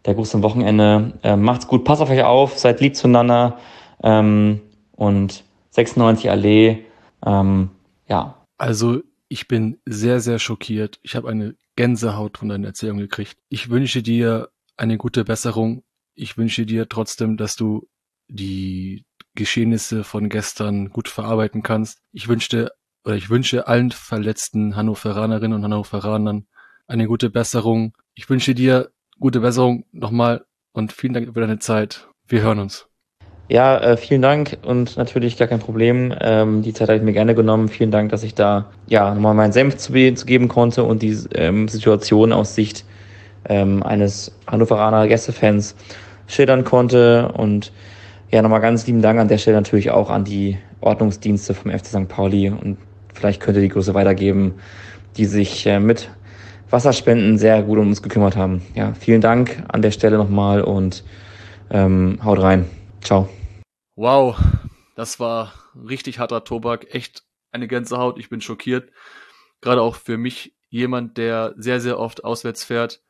der Gruß zum Wochenende. Ähm, macht's gut, passt auf euch auf, seid lieb zueinander. Ähm, und 96 Allee, ähm, ja. Also, ich bin sehr, sehr schockiert. Ich habe eine Gänsehaut von deiner Erzählung gekriegt. Ich wünsche dir eine gute Besserung. Ich wünsche dir trotzdem, dass du die Geschehnisse von gestern gut verarbeiten kannst. Ich wünschte oder ich wünsche allen verletzten Hannoveranerinnen und Hannoveranern eine gute Besserung. Ich wünsche dir gute Besserung nochmal und vielen Dank für deine Zeit. Wir hören uns. Ja, äh, vielen Dank und natürlich gar kein Problem. Ähm, die Zeit habe ich mir gerne genommen. Vielen Dank, dass ich da ja nochmal meinen Senf zu, zu, geben konnte und die ähm, Situation aus Sicht ähm, eines Hannoveraner Gästefans schildern konnte. Und ja, nochmal ganz lieben Dank an der Stelle natürlich auch an die Ordnungsdienste vom FC St. Pauli und vielleicht könnt ihr die Grüße weitergeben, die sich äh, mit Wasserspenden sehr gut um uns gekümmert haben. Ja, vielen Dank an der Stelle nochmal und ähm, haut rein. Ciao. Wow, das war richtig harter Tobak. Echt eine Gänsehaut. Ich bin schockiert. Gerade auch für mich jemand, der sehr, sehr oft auswärts fährt,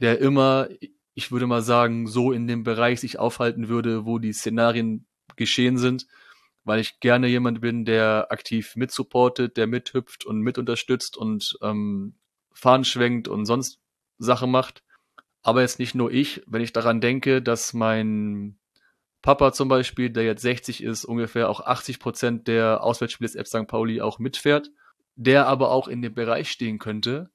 der immer, ich würde mal sagen, so in dem Bereich sich aufhalten würde, wo die Szenarien geschehen sind, weil ich gerne jemand bin, der aktiv mitsupportet, der mithüpft und mitunterstützt und ähm, Fahnen schwenkt und sonst Sache macht. Aber jetzt nicht nur ich, wenn ich daran denke, dass mein Papa zum Beispiel, der jetzt 60 ist, ungefähr auch 80 Prozent der Auswärtsspiele des F. St. Pauli auch mitfährt, der aber auch in dem Bereich stehen könnte,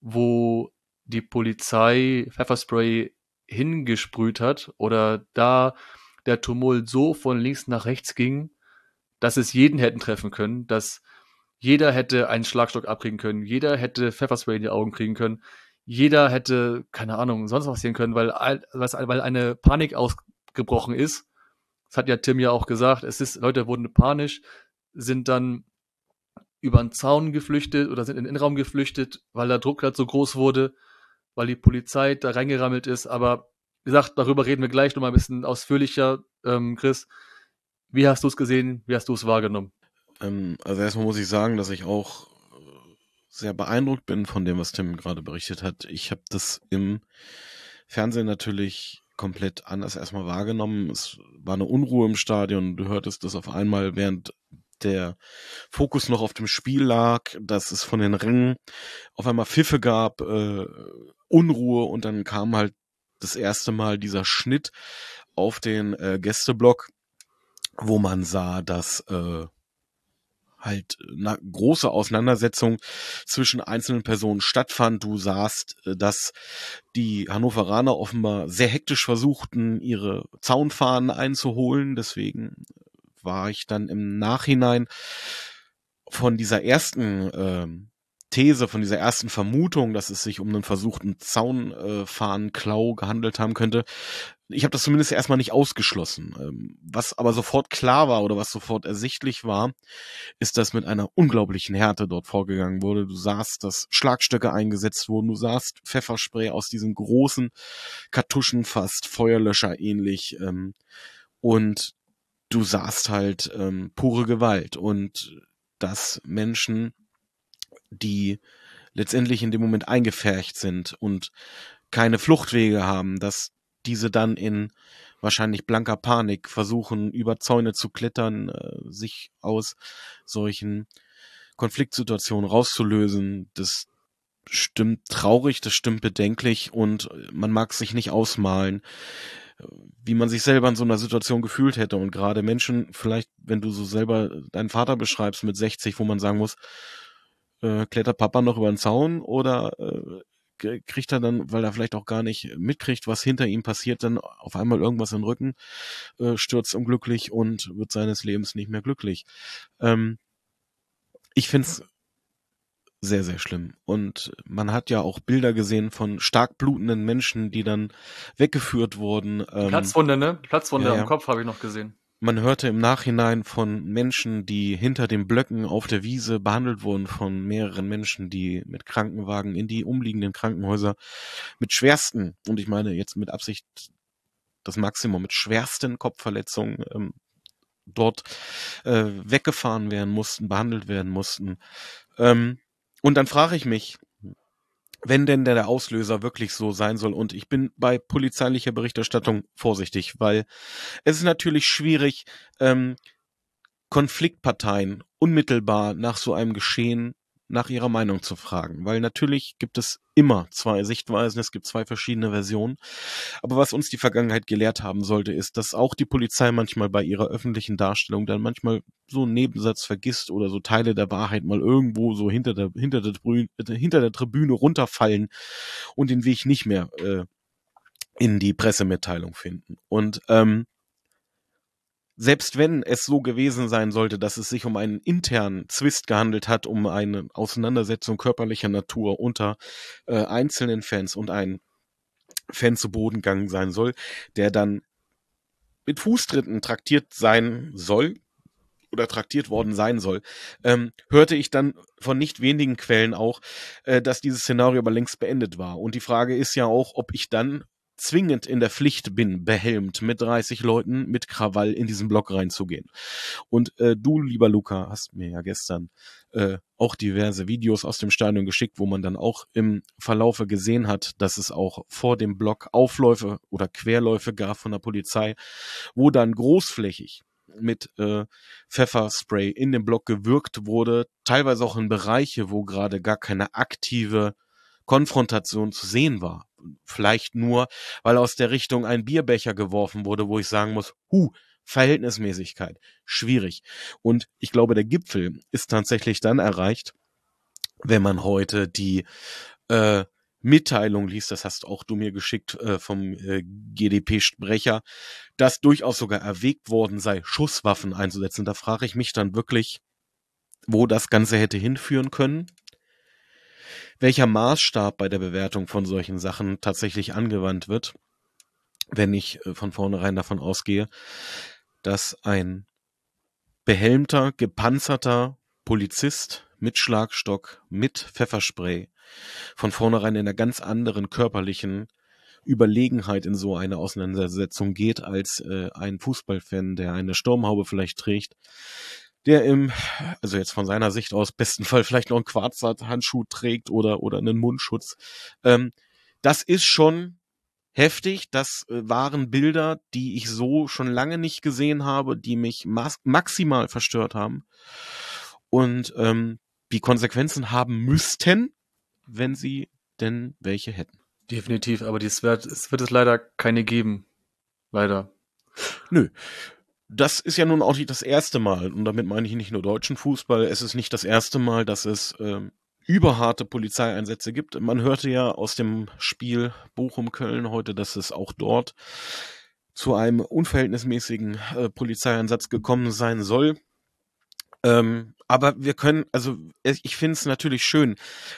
wo die Polizei Pfefferspray hingesprüht hat oder da der Tumult so von links nach rechts ging, dass es jeden hätten treffen können, dass jeder hätte einen Schlagstock abkriegen können. Jeder hätte Pfefferspray in die Augen kriegen können. Jeder hätte, keine Ahnung, sonst was sehen können, weil, weil eine Panik ausgebrochen ist. Das hat ja Tim ja auch gesagt. Es ist, Leute wurden panisch, sind dann über einen Zaun geflüchtet oder sind in den Innenraum geflüchtet, weil der Druck gerade so groß wurde, weil die Polizei da reingerammelt ist. Aber gesagt, darüber reden wir gleich noch mal ein bisschen ausführlicher. Ähm, Chris, wie hast du es gesehen? Wie hast du es wahrgenommen? Ähm, also erstmal muss ich sagen, dass ich auch äh, sehr beeindruckt bin von dem, was Tim gerade berichtet hat. Ich habe das im Fernsehen natürlich komplett anders erstmal wahrgenommen. Es war eine Unruhe im Stadion. Du hörtest das auf einmal, während der Fokus noch auf dem Spiel lag, dass es von den Rängen auf einmal Pfiffe gab, äh, Unruhe und dann kam halt das erste Mal dieser Schnitt auf den äh, Gästeblock, wo man sah, dass äh, halt eine große Auseinandersetzung zwischen einzelnen Personen stattfand. Du sahst, äh, dass die Hannoveraner offenbar sehr hektisch versuchten, ihre Zaunfahnen einzuholen. Deswegen war ich dann im Nachhinein von dieser ersten ähm, These, von dieser ersten Vermutung, dass es sich um einen versuchten Zaunfahnenklau gehandelt haben könnte, ich habe das zumindest erstmal nicht ausgeschlossen. Ähm, was aber sofort klar war oder was sofort ersichtlich war, ist, dass mit einer unglaublichen Härte dort vorgegangen wurde. Du sahst, dass Schlagstöcke eingesetzt wurden, du sahst Pfefferspray aus diesen großen Kartuschen, fast Feuerlöscher ähnlich. Ähm, und du sahst halt ähm, pure Gewalt und dass Menschen die letztendlich in dem Moment eingefärcht sind und keine Fluchtwege haben, dass diese dann in wahrscheinlich blanker Panik versuchen, über Zäune zu klettern, äh, sich aus solchen Konfliktsituationen rauszulösen. Das stimmt traurig, das stimmt bedenklich und man mag sich nicht ausmalen, wie man sich selber in so einer Situation gefühlt hätte. Und gerade Menschen, vielleicht, wenn du so selber deinen Vater beschreibst mit 60, wo man sagen muss, äh, klettert Papa noch über den Zaun oder äh, kriegt er dann, weil er vielleicht auch gar nicht mitkriegt, was hinter ihm passiert, dann auf einmal irgendwas in den Rücken, äh, stürzt unglücklich und wird seines Lebens nicht mehr glücklich. Ähm, ich find's sehr, sehr schlimm. Und man hat ja auch Bilder gesehen von stark blutenden Menschen, die dann weggeführt wurden. Ähm, Platzwunde, ne? Platzwunde ja, am Kopf habe ich noch gesehen. Man hörte im Nachhinein von Menschen, die hinter den Blöcken auf der Wiese behandelt wurden, von mehreren Menschen, die mit Krankenwagen in die umliegenden Krankenhäuser mit schwersten, und ich meine jetzt mit Absicht das Maximum, mit schwersten Kopfverletzungen ähm, dort äh, weggefahren werden mussten, behandelt werden mussten. Ähm, und dann frage ich mich, wenn denn der Auslöser wirklich so sein soll. Und ich bin bei polizeilicher Berichterstattung vorsichtig, weil es ist natürlich schwierig, ähm, Konfliktparteien unmittelbar nach so einem Geschehen nach ihrer Meinung zu fragen, weil natürlich gibt es immer zwei Sichtweisen, es gibt zwei verschiedene Versionen. Aber was uns die Vergangenheit gelehrt haben sollte, ist, dass auch die Polizei manchmal bei ihrer öffentlichen Darstellung dann manchmal so einen Nebensatz vergisst oder so Teile der Wahrheit mal irgendwo so hinter der, hinter der, Tribüne, hinter der Tribüne runterfallen und den Weg nicht mehr äh, in die Pressemitteilung finden. Und ähm, selbst wenn es so gewesen sein sollte, dass es sich um einen internen Zwist gehandelt hat, um eine Auseinandersetzung körperlicher Natur unter äh, einzelnen Fans und ein Fan zu Boden gegangen sein soll, der dann mit Fußtritten traktiert sein soll oder traktiert worden sein soll, ähm, hörte ich dann von nicht wenigen Quellen auch, äh, dass dieses Szenario aber längst beendet war. Und die Frage ist ja auch, ob ich dann zwingend in der Pflicht bin, behelmt mit 30 Leuten mit Krawall in diesen Block reinzugehen. Und äh, du, lieber Luca, hast mir ja gestern äh, auch diverse Videos aus dem Stadion geschickt, wo man dann auch im Verlaufe gesehen hat, dass es auch vor dem Block Aufläufe oder Querläufe gab von der Polizei, wo dann großflächig mit äh, Pfefferspray in dem Block gewirkt wurde, teilweise auch in Bereiche, wo gerade gar keine aktive Konfrontation zu sehen war. Vielleicht nur, weil aus der Richtung ein Bierbecher geworfen wurde, wo ich sagen muss, hu, Verhältnismäßigkeit, schwierig. Und ich glaube, der Gipfel ist tatsächlich dann erreicht, wenn man heute die äh, Mitteilung liest, das hast auch du mir geschickt äh, vom äh, GDP-Sprecher, dass durchaus sogar erwägt worden sei, Schusswaffen einzusetzen. Da frage ich mich dann wirklich, wo das Ganze hätte hinführen können welcher Maßstab bei der Bewertung von solchen Sachen tatsächlich angewandt wird, wenn ich äh, von vornherein davon ausgehe, dass ein behelmter, gepanzerter Polizist mit Schlagstock, mit Pfefferspray von vornherein in einer ganz anderen körperlichen Überlegenheit in so eine Auseinandersetzung geht, als äh, ein Fußballfan, der eine Sturmhaube vielleicht trägt, der im, also jetzt von seiner Sicht aus, besten Fall vielleicht noch einen Quarzhandschuh trägt oder, oder einen Mundschutz. Ähm, das ist schon heftig. Das äh, waren Bilder, die ich so schon lange nicht gesehen habe, die mich maximal verstört haben und ähm, die Konsequenzen haben müssten, wenn sie denn welche hätten. Definitiv, aber dies wird, es wird es leider keine geben. Leider. Nö. Das ist ja nun auch nicht das erste Mal, und damit meine ich nicht nur deutschen Fußball, es ist nicht das erste Mal, dass es ähm, überharte Polizeieinsätze gibt. Man hörte ja aus dem Spiel Bochum-Köln heute, dass es auch dort zu einem unverhältnismäßigen äh, Polizeieinsatz gekommen sein soll. Ähm, aber wir können, also ich finde es natürlich schön,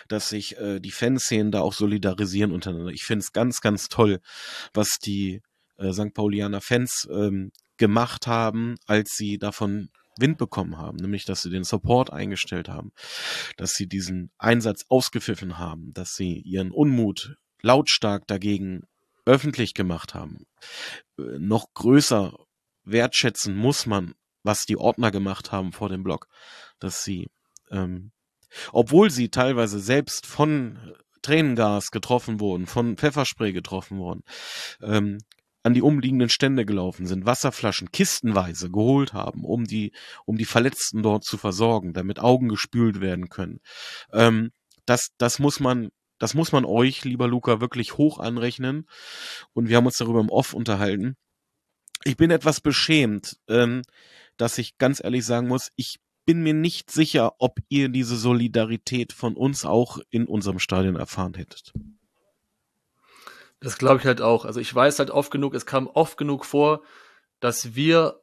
dass sich äh, die Fanszenen da auch solidarisieren untereinander. Ich finde es ganz, ganz toll, was die äh, St. Paulianer Fans ähm, gemacht haben, als sie davon Wind bekommen haben, nämlich dass sie den Support eingestellt haben, dass sie diesen Einsatz ausgepfiffen haben, dass sie ihren Unmut lautstark dagegen öffentlich gemacht haben. Äh, noch größer wertschätzen muss man was die Ordner gemacht haben vor dem Blog, dass sie, ähm, obwohl sie teilweise selbst von Tränengas getroffen wurden, von Pfefferspray getroffen wurden, ähm, an die umliegenden Stände gelaufen sind, Wasserflaschen kistenweise geholt haben, um die, um die Verletzten dort zu versorgen, damit Augen gespült werden können. Ähm, das, das muss man, das muss man euch, lieber Luca, wirklich hoch anrechnen. Und wir haben uns darüber im Off unterhalten. Ich bin etwas beschämt, ähm, dass ich ganz ehrlich sagen muss, ich bin mir nicht sicher, ob ihr diese Solidarität von uns auch in unserem Stadion erfahren hättet. Das glaube ich halt auch. Also ich weiß halt oft genug, es kam oft genug vor, dass wir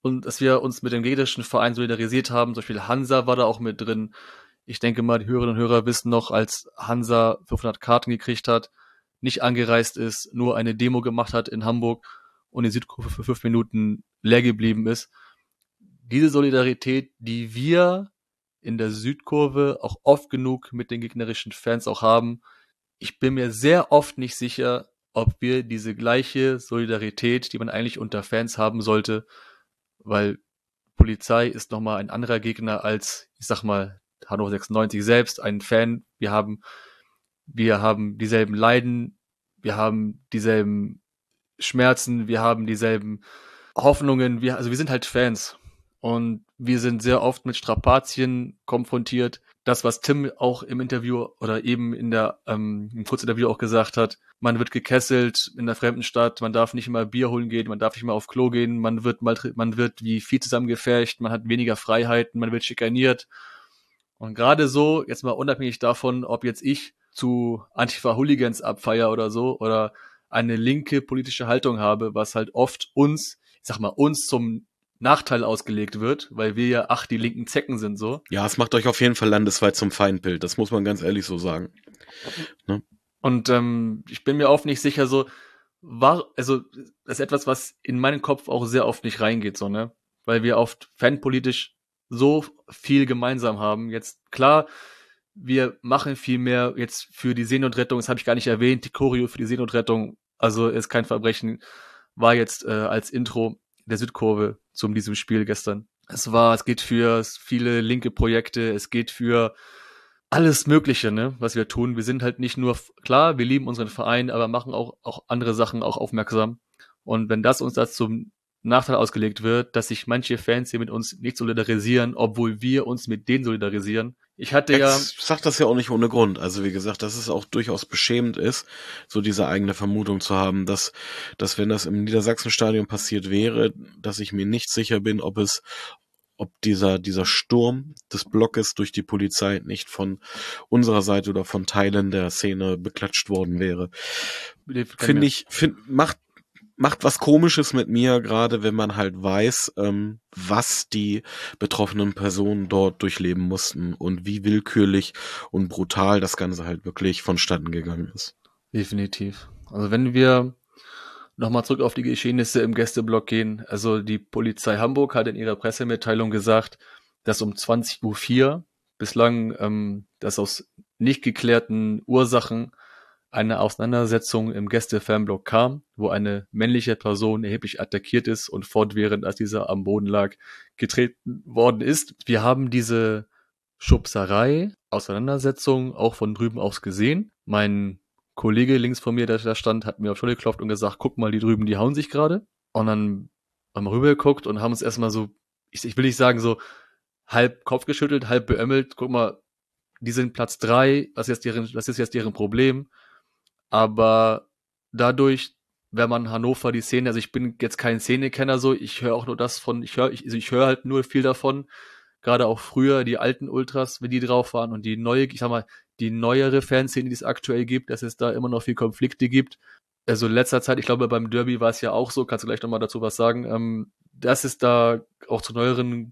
und dass wir uns mit dem gegnerischen Verein solidarisiert haben. Zum Beispiel Hansa war da auch mit drin. Ich denke mal, die Hörerinnen und Hörer wissen noch, als Hansa 500 Karten gekriegt hat, nicht angereist ist, nur eine Demo gemacht hat in Hamburg und die Südkurve für fünf Minuten leer geblieben ist. Diese Solidarität, die wir in der Südkurve auch oft genug mit den gegnerischen Fans auch haben. Ich bin mir sehr oft nicht sicher, ob wir diese gleiche Solidarität, die man eigentlich unter Fans haben sollte, weil Polizei ist nochmal ein anderer Gegner als, ich sag mal, Hannover 96 selbst, ein Fan. Wir haben, wir haben dieselben Leiden, wir haben dieselben Schmerzen, wir haben dieselben Hoffnungen, wir, also wir sind halt Fans. Und wir sind sehr oft mit Strapazien konfrontiert. Das, was Tim auch im Interview oder eben in der ähm, im Kurzinterview auch gesagt hat, man wird gekesselt in der fremden Stadt, man darf nicht immer Bier holen gehen, man darf nicht mehr auf Klo gehen, man wird mal man wird wie viel zusammengefercht, man hat weniger Freiheiten, man wird schikaniert. Und gerade so, jetzt mal unabhängig davon, ob jetzt ich zu Antifa-Hooligans abfeier oder so oder eine linke politische Haltung habe, was halt oft uns, ich sag mal, uns zum Nachteil ausgelegt wird, weil wir ja, ach, die linken Zecken sind so. Ja, es macht euch auf jeden Fall landesweit zum Feindbild, das muss man ganz ehrlich so sagen. Ne? Und ähm, ich bin mir oft nicht sicher, so, war, also, das ist etwas, was in meinen Kopf auch sehr oft nicht reingeht, so, ne? Weil wir oft fanpolitisch so viel gemeinsam haben. Jetzt, klar, wir machen viel mehr jetzt für die Seenotrettung, das habe ich gar nicht erwähnt, die Choreo für die Seenotrettung, also ist kein Verbrechen, war jetzt äh, als Intro der Südkurve zum diesem Spiel gestern. Es war, es geht für viele linke Projekte, es geht für alles Mögliche, ne, was wir tun. Wir sind halt nicht nur, klar, wir lieben unseren Verein, aber machen auch, auch andere Sachen auch aufmerksam. Und wenn das uns da zum Nachteil ausgelegt wird, dass sich manche Fans hier mit uns nicht solidarisieren, obwohl wir uns mit denen solidarisieren, ich hatte ja. sagt das ja auch nicht ohne Grund. Also wie gesagt, dass es auch durchaus beschämend ist, so diese eigene Vermutung zu haben, dass, dass wenn das im Niedersachsenstadion passiert wäre, dass ich mir nicht sicher bin, ob es, ob dieser, dieser Sturm des Blockes durch die Polizei nicht von unserer Seite oder von Teilen der Szene beklatscht worden wäre. Finde ich, find, macht macht was Komisches mit mir, gerade wenn man halt weiß, ähm, was die betroffenen Personen dort durchleben mussten und wie willkürlich und brutal das Ganze halt wirklich vonstatten gegangen ist. Definitiv. Also wenn wir nochmal zurück auf die Geschehnisse im Gästeblock gehen, also die Polizei Hamburg hat in ihrer Pressemitteilung gesagt, dass um 20.04 Uhr bislang ähm, das aus nicht geklärten Ursachen eine Auseinandersetzung im Gäste-Fanblock kam, wo eine männliche Person erheblich attackiert ist und fortwährend, als dieser am Boden lag, getreten worden ist. Wir haben diese Schubserei, Auseinandersetzung auch von drüben aus gesehen. Mein Kollege links von mir, der da stand, hat mir auf Schulter geklopft und gesagt, guck mal, die drüben, die hauen sich gerade. Und dann haben wir rübergeguckt und haben uns erstmal so, ich, ich will nicht sagen so, halb Kopf geschüttelt, halb beömmelt. Guck mal, die sind Platz drei, was ist jetzt deren, was ist jetzt deren Problem? Aber dadurch, wenn man Hannover die Szene, also ich bin jetzt kein Szenekenner so, ich höre auch nur das von, ich höre, ich, also ich höre halt nur viel davon. Gerade auch früher die alten Ultras, wenn die drauf waren und die neue, ich sag mal, die neuere Fanszene, die es aktuell gibt, dass es da immer noch viel Konflikte gibt. Also in letzter Zeit, ich glaube beim Derby war es ja auch so, kannst du gleich nochmal dazu was sagen, ähm, dass es da auch zu neueren,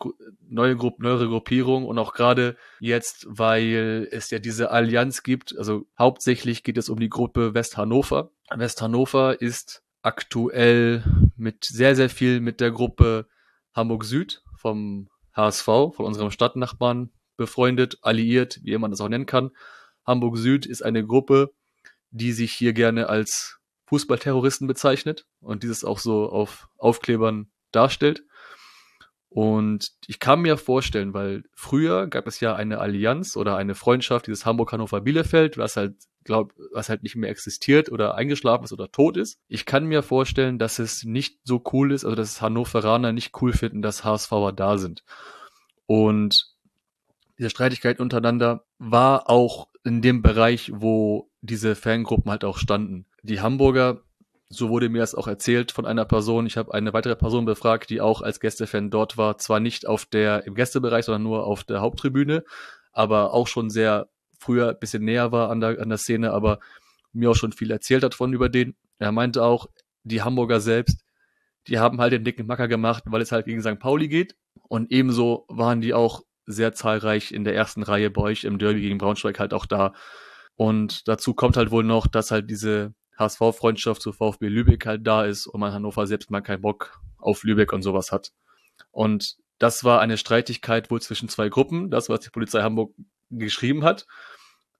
neue Gru neuere Gruppierungen und auch gerade jetzt, weil es ja diese Allianz gibt, also hauptsächlich geht es um die Gruppe Westhannover. Westhannover ist aktuell mit sehr, sehr viel mit der Gruppe Hamburg Süd vom HSV, von unserem Stadtnachbarn befreundet, alliiert, wie man das auch nennen kann. Hamburg Süd ist eine Gruppe, die sich hier gerne als Fußballterroristen bezeichnet und dieses auch so auf Aufklebern darstellt. Und ich kann mir vorstellen, weil früher gab es ja eine Allianz oder eine Freundschaft, dieses Hamburg-Hannover-Bielefeld, was halt, glaub, was halt nicht mehr existiert oder eingeschlafen ist oder tot ist. Ich kann mir vorstellen, dass es nicht so cool ist, also dass Hannoveraner nicht cool finden, dass HSVer da sind. Und diese Streitigkeit untereinander war auch in dem Bereich, wo diese Fangruppen halt auch standen. Die Hamburger so wurde mir das auch erzählt von einer Person. Ich habe eine weitere Person befragt, die auch als Gästefan dort war. Zwar nicht auf der, im Gästebereich, sondern nur auf der Haupttribüne, aber auch schon sehr früher bisschen näher war an der, an der Szene, aber mir auch schon viel erzählt hat von über den. Er meinte auch, die Hamburger selbst, die haben halt den dicken Macker gemacht, weil es halt gegen St. Pauli geht. Und ebenso waren die auch sehr zahlreich in der ersten Reihe bei euch im Derby gegen Braunschweig halt auch da. Und dazu kommt halt wohl noch, dass halt diese HSV-Freundschaft zu VfB Lübeck halt da ist und man Hannover selbst mal keinen Bock auf Lübeck und sowas hat. Und das war eine Streitigkeit wohl zwischen zwei Gruppen, das, was die Polizei Hamburg geschrieben hat,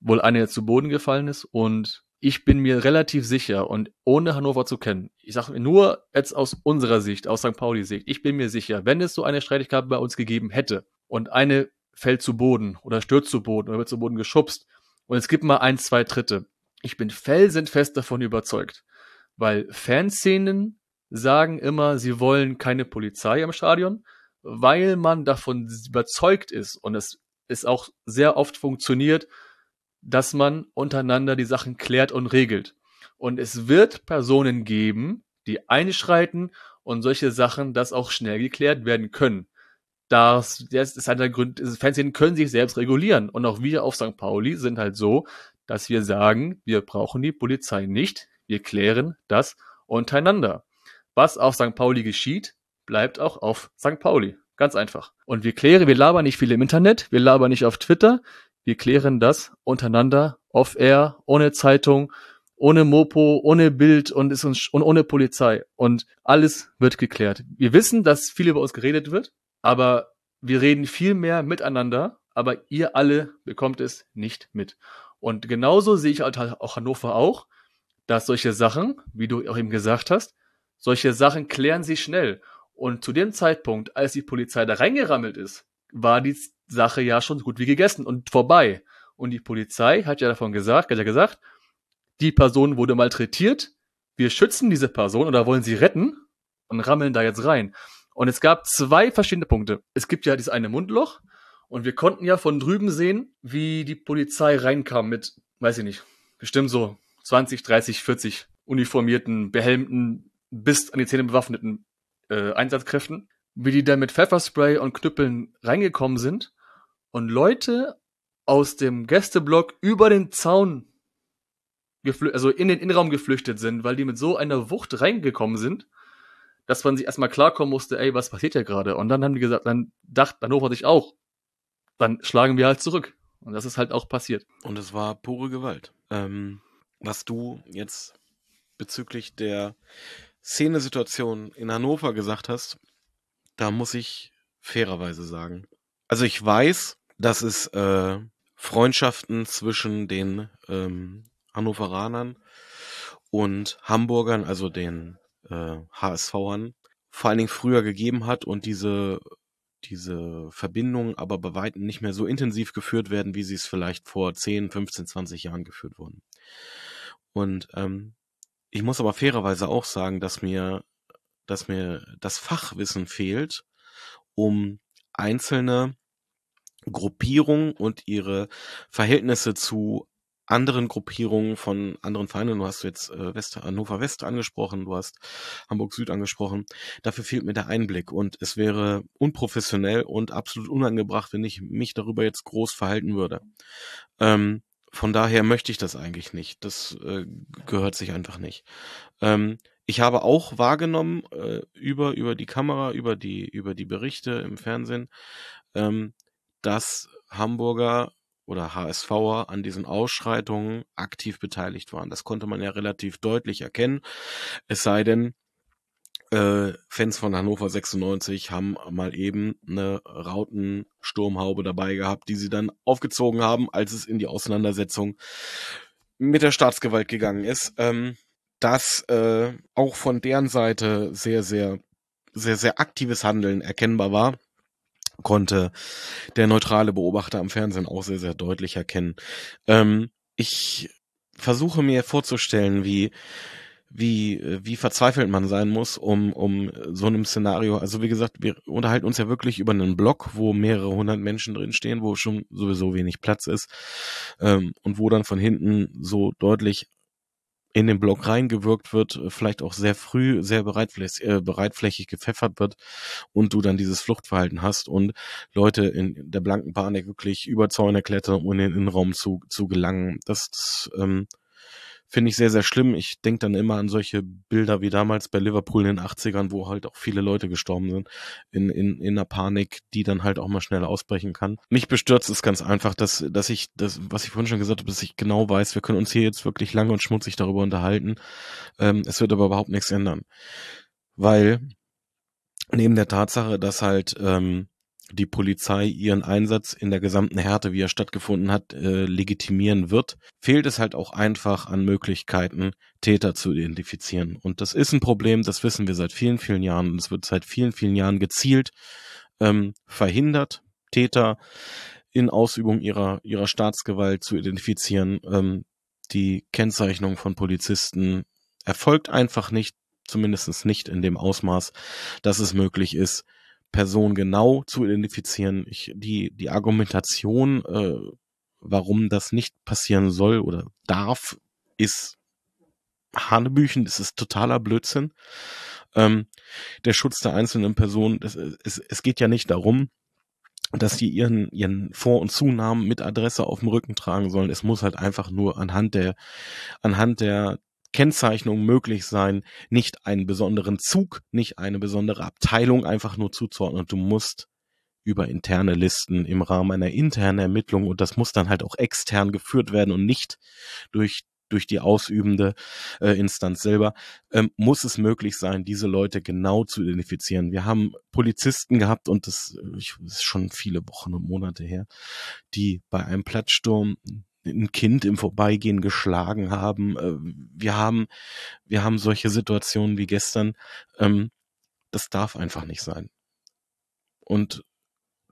wohl eine zu Boden gefallen ist und ich bin mir relativ sicher und ohne Hannover zu kennen, ich sage nur jetzt aus unserer Sicht, aus St. Pauli Sicht, ich bin mir sicher, wenn es so eine Streitigkeit bei uns gegeben hätte und eine fällt zu Boden oder stürzt zu Boden oder wird zu Boden geschubst und es gibt mal ein, zwei Tritte, ich bin felsenfest davon überzeugt, weil Fanszenen sagen immer, sie wollen keine Polizei am Stadion, weil man davon überzeugt ist und es ist auch sehr oft funktioniert, dass man untereinander die Sachen klärt und regelt. Und es wird Personen geben, die einschreiten und solche Sachen, das auch schnell geklärt werden können. Das, das ist halt der Grund, Fanszenen können sich selbst regulieren. Und auch wir auf St. Pauli sind halt so, dass wir sagen, wir brauchen die Polizei nicht, wir klären das untereinander. Was auf St. Pauli geschieht, bleibt auch auf St. Pauli. Ganz einfach. Und wir klären, wir labern nicht viel im Internet, wir labern nicht auf Twitter, wir klären das untereinander, off-air, ohne Zeitung, ohne Mopo, ohne Bild und, ist uns, und ohne Polizei. Und alles wird geklärt. Wir wissen, dass viel über uns geredet wird, aber wir reden viel mehr miteinander, aber ihr alle bekommt es nicht mit. Und genauso sehe ich halt auch Hannover auch, dass solche Sachen, wie du auch eben gesagt hast, solche Sachen klären sie schnell. Und zu dem Zeitpunkt, als die Polizei da reingerammelt ist, war die Sache ja schon gut wie gegessen und vorbei. Und die Polizei hat ja davon gesagt, hat ja gesagt, die Person wurde malträtiert, wir schützen diese Person oder wollen sie retten und rammeln da jetzt rein. Und es gab zwei verschiedene Punkte. Es gibt ja dieses eine Mundloch und wir konnten ja von drüben sehen, wie die Polizei reinkam mit, weiß ich nicht, bestimmt so 20, 30, 40 uniformierten, behelmten, bis an die Zähne bewaffneten äh, Einsatzkräften, wie die da mit Pfefferspray und Knüppeln reingekommen sind und Leute aus dem Gästeblock über den Zaun also in den Innenraum geflüchtet sind, weil die mit so einer Wucht reingekommen sind, dass man sich erstmal klarkommen musste, ey, was passiert hier gerade? Und dann haben die gesagt, dann dachte Hannover sich auch, dann schlagen wir halt zurück. Und das ist halt auch passiert. Und es war pure Gewalt. Ähm, was du jetzt bezüglich der Szenesituation in Hannover gesagt hast, da muss ich fairerweise sagen. Also ich weiß, dass es äh, Freundschaften zwischen den ähm, Hannoveranern und Hamburgern, also den äh, HSVern, vor allen Dingen früher gegeben hat und diese diese Verbindungen aber bei weitem nicht mehr so intensiv geführt werden, wie sie es vielleicht vor 10, 15, 20 Jahren geführt wurden. Und ähm, ich muss aber fairerweise auch sagen, dass mir, dass mir das Fachwissen fehlt, um einzelne Gruppierungen und ihre Verhältnisse zu anderen Gruppierungen von anderen Vereinen. Du hast jetzt äh, West, Hannover West angesprochen, du hast Hamburg Süd angesprochen. Dafür fehlt mir der Einblick und es wäre unprofessionell und absolut unangebracht, wenn ich mich darüber jetzt groß verhalten würde. Ähm, von daher möchte ich das eigentlich nicht. Das äh, gehört sich einfach nicht. Ähm, ich habe auch wahrgenommen äh, über über die Kamera, über die über die Berichte im Fernsehen, ähm, dass Hamburger oder HSVer an diesen Ausschreitungen aktiv beteiligt waren. Das konnte man ja relativ deutlich erkennen. Es sei denn, äh, Fans von Hannover 96 haben mal eben eine Rautensturmhaube dabei gehabt, die sie dann aufgezogen haben, als es in die Auseinandersetzung mit der Staatsgewalt gegangen ist. Ähm, dass äh, auch von deren Seite sehr, sehr, sehr, sehr aktives Handeln erkennbar war konnte der neutrale Beobachter am Fernsehen auch sehr, sehr deutlich erkennen. Ähm, ich versuche mir vorzustellen, wie wie, wie verzweifelt man sein muss, um, um so einem Szenario, also wie gesagt, wir unterhalten uns ja wirklich über einen Blog, wo mehrere hundert Menschen drinstehen, wo schon sowieso wenig Platz ist, ähm, und wo dann von hinten so deutlich in den Block reingewirkt wird, äh, vielleicht auch sehr früh sehr bereitflächig, äh, bereitflächig gepfeffert wird und du dann dieses Fluchtverhalten hast und Leute in der blanken Panik wirklich über Zäune klettern, um in den Innenraum zu, zu gelangen. Das ähm, finde ich sehr, sehr schlimm. Ich denke dann immer an solche Bilder wie damals bei Liverpool in den 80ern, wo halt auch viele Leute gestorben sind in, in, in einer Panik, die dann halt auch mal schnell ausbrechen kann. Mich bestürzt es ganz einfach, dass, dass ich, das, was ich vorhin schon gesagt habe, dass ich genau weiß, wir können uns hier jetzt wirklich lange und schmutzig darüber unterhalten. Ähm, es wird aber überhaupt nichts ändern. Weil neben der Tatsache, dass halt ähm, die Polizei ihren Einsatz in der gesamten Härte, wie er stattgefunden hat, äh, legitimieren wird, fehlt es halt auch einfach an Möglichkeiten, Täter zu identifizieren. Und das ist ein Problem, das wissen wir seit vielen, vielen Jahren. Und es wird seit vielen, vielen Jahren gezielt ähm, verhindert, Täter in Ausübung ihrer, ihrer Staatsgewalt zu identifizieren. Ähm, die Kennzeichnung von Polizisten erfolgt einfach nicht, zumindest nicht in dem Ausmaß, dass es möglich ist, Person genau zu identifizieren. Ich, die, die Argumentation, äh, warum das nicht passieren soll oder darf, ist Hanebüchen, das ist totaler Blödsinn. Ähm, der Schutz der einzelnen Person, das, es, es geht ja nicht darum, dass die ihren, ihren Vor- und Zunamen mit Adresse auf dem Rücken tragen sollen. Es muss halt einfach nur anhand der, anhand der, Kennzeichnung möglich sein, nicht einen besonderen Zug, nicht eine besondere Abteilung einfach nur zuzuordnen. Du musst über interne Listen im Rahmen einer internen Ermittlung und das muss dann halt auch extern geführt werden und nicht durch durch die ausübende äh, Instanz selber, ähm, muss es möglich sein, diese Leute genau zu identifizieren. Wir haben Polizisten gehabt und das, ich, das ist schon viele Wochen und Monate her, die bei einem Platzsturm ein Kind im Vorbeigehen geschlagen haben. Äh, wir haben, wir haben solche Situationen wie gestern. Ähm, das darf einfach nicht sein. Und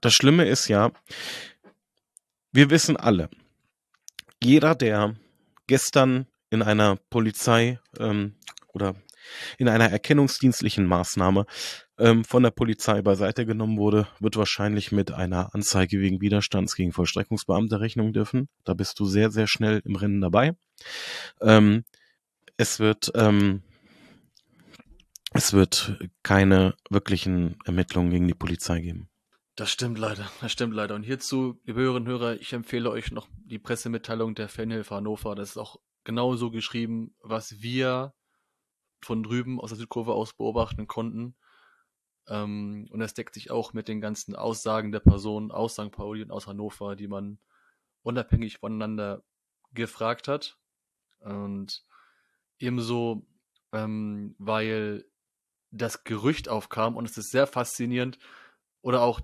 das Schlimme ist ja, wir wissen alle, jeder, der gestern in einer Polizei ähm, oder in einer erkennungsdienstlichen Maßnahme ähm, von der Polizei beiseite genommen wurde, wird wahrscheinlich mit einer Anzeige wegen Widerstands gegen Vollstreckungsbeamte rechnen dürfen. Da bist du sehr, sehr schnell im Rennen dabei. Ähm, es wird ähm, es wird keine wirklichen Ermittlungen gegen die Polizei geben. Das stimmt leider, das stimmt leider. Und hierzu, liebe Hörerinnen und Hörer, ich empfehle euch noch die Pressemitteilung der Fanhilfe Hannover. Das ist auch genauso geschrieben, was wir von drüben aus der Südkurve aus beobachten konnten. Ähm, und das deckt sich auch mit den ganzen Aussagen der Personen aus St. Pauli und aus Hannover, die man unabhängig voneinander gefragt hat. Und ebenso, ähm, weil das Gerücht aufkam und es ist sehr faszinierend oder auch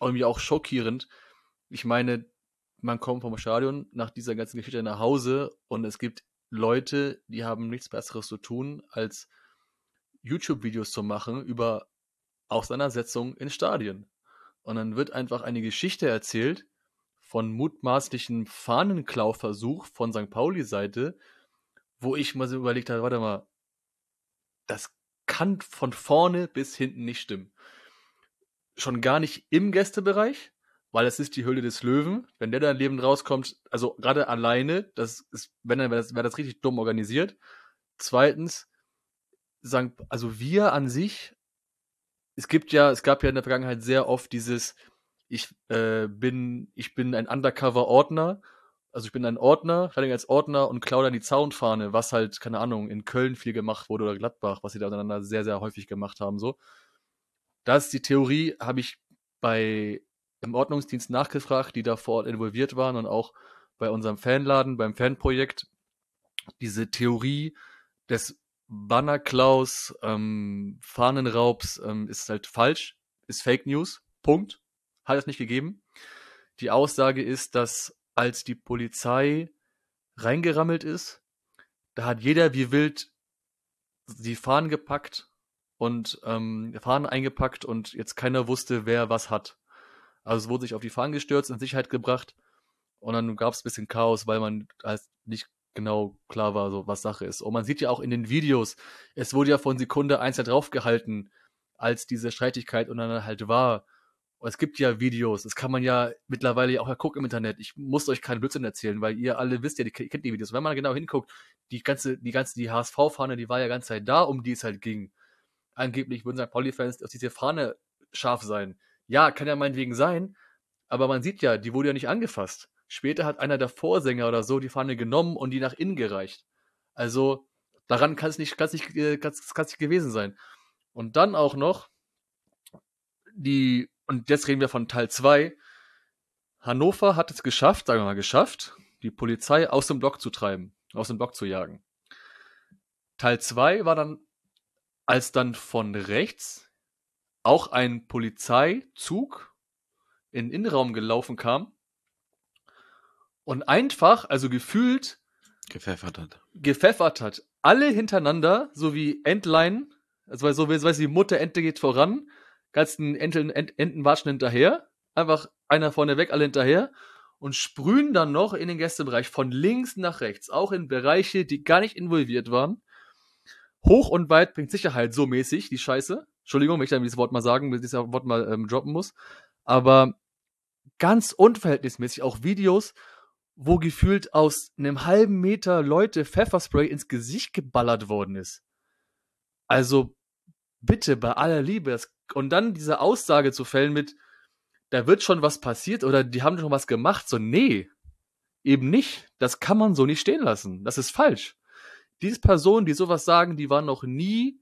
irgendwie auch schockierend. Ich meine, man kommt vom Stadion nach dieser ganzen Geschichte nach Hause und es gibt Leute, die haben nichts Besseres zu tun, als YouTube-Videos zu machen über Auseinandersetzungen in Stadien. Und dann wird einfach eine Geschichte erzählt von mutmaßlichen Fahnenklauversuch von St. Pauli-Seite, wo ich mal so überlegt habe, warte mal, das kann von vorne bis hinten nicht stimmen. Schon gar nicht im Gästebereich, weil es ist die Hülle des Löwen. Wenn der da lebend rauskommt, also gerade alleine, das ist, wenn dann wäre das, wär das richtig dumm organisiert. Zweitens, sagen, also wir an sich, es gibt ja, es gab ja in der Vergangenheit sehr oft dieses, ich äh, bin, ich bin ein Undercover-Ordner, also ich bin ein Ordner, ich als Ordner und klaue dann die Zaunfahne, was halt, keine Ahnung, in Köln viel gemacht wurde oder Gladbach, was sie da untereinander sehr, sehr häufig gemacht haben, so. Das ist die Theorie, habe ich bei im Ordnungsdienst nachgefragt, die da vor Ort involviert waren und auch bei unserem Fanladen, beim Fanprojekt. Diese Theorie des Bannerklaus, ähm, Fahnenraubs ähm, ist halt falsch, ist Fake News. Punkt. Hat es nicht gegeben. Die Aussage ist, dass als die Polizei reingerammelt ist, da hat jeder wie wild die Fahnen gepackt und ähm, Fahnen eingepackt und jetzt keiner wusste, wer was hat. Also es wurde sich auf die Fahnen gestürzt, in Sicherheit gebracht und dann gab es ein bisschen Chaos, weil man halt nicht genau klar war, so was Sache ist. Und man sieht ja auch in den Videos, es wurde ja von Sekunde eins da draufgehalten, als diese Streitigkeit und dann halt war. Und es gibt ja Videos, das kann man ja mittlerweile ja auch gucken im Internet. Ich muss euch keinen Blödsinn erzählen, weil ihr alle wisst ja, die kennt die Videos. Wenn man genau hinguckt, die ganze, die ganze, die HSV-Fahne, die war ja ganze Zeit da, um die es halt ging. Angeblich würden St. Pauli-Fans auf diese Fahne scharf sein. Ja, kann ja meinetwegen sein, aber man sieht ja, die wurde ja nicht angefasst. Später hat einer der Vorsänger oder so die Fahne genommen und die nach innen gereicht. Also daran kann es nicht, kann's nicht, äh, kann's, kann's nicht gewesen sein. Und dann auch noch die, und jetzt reden wir von Teil 2. Hannover hat es geschafft, sagen wir mal geschafft, die Polizei aus dem Block zu treiben, aus dem Block zu jagen. Teil 2 war dann, als dann von rechts auch ein Polizeizug in den Innenraum gelaufen kam und einfach, also gefühlt, gepfeffert hat. Gepfeffert hat. Alle hintereinander, so wie Entlein, also so wie weiß die Mutter Ente geht voran, ganzen Enten, Ent, Enten watschen hinterher, einfach einer vorne weg, alle hinterher und sprühen dann noch in den Gästebereich von links nach rechts, auch in Bereiche, die gar nicht involviert waren. Hoch und weit bringt Sicherheit so mäßig, die Scheiße. Entschuldigung, wenn ich dann dieses Wort mal sagen, dieses Wort mal ähm, droppen muss. Aber ganz unverhältnismäßig auch Videos, wo gefühlt aus einem halben Meter Leute Pfefferspray ins Gesicht geballert worden ist. Also bitte bei aller Liebe. Und dann diese Aussage zu fällen mit, da wird schon was passiert oder die haben schon was gemacht. So, nee, eben nicht. Das kann man so nicht stehen lassen. Das ist falsch. Diese Personen, die sowas sagen, die waren noch nie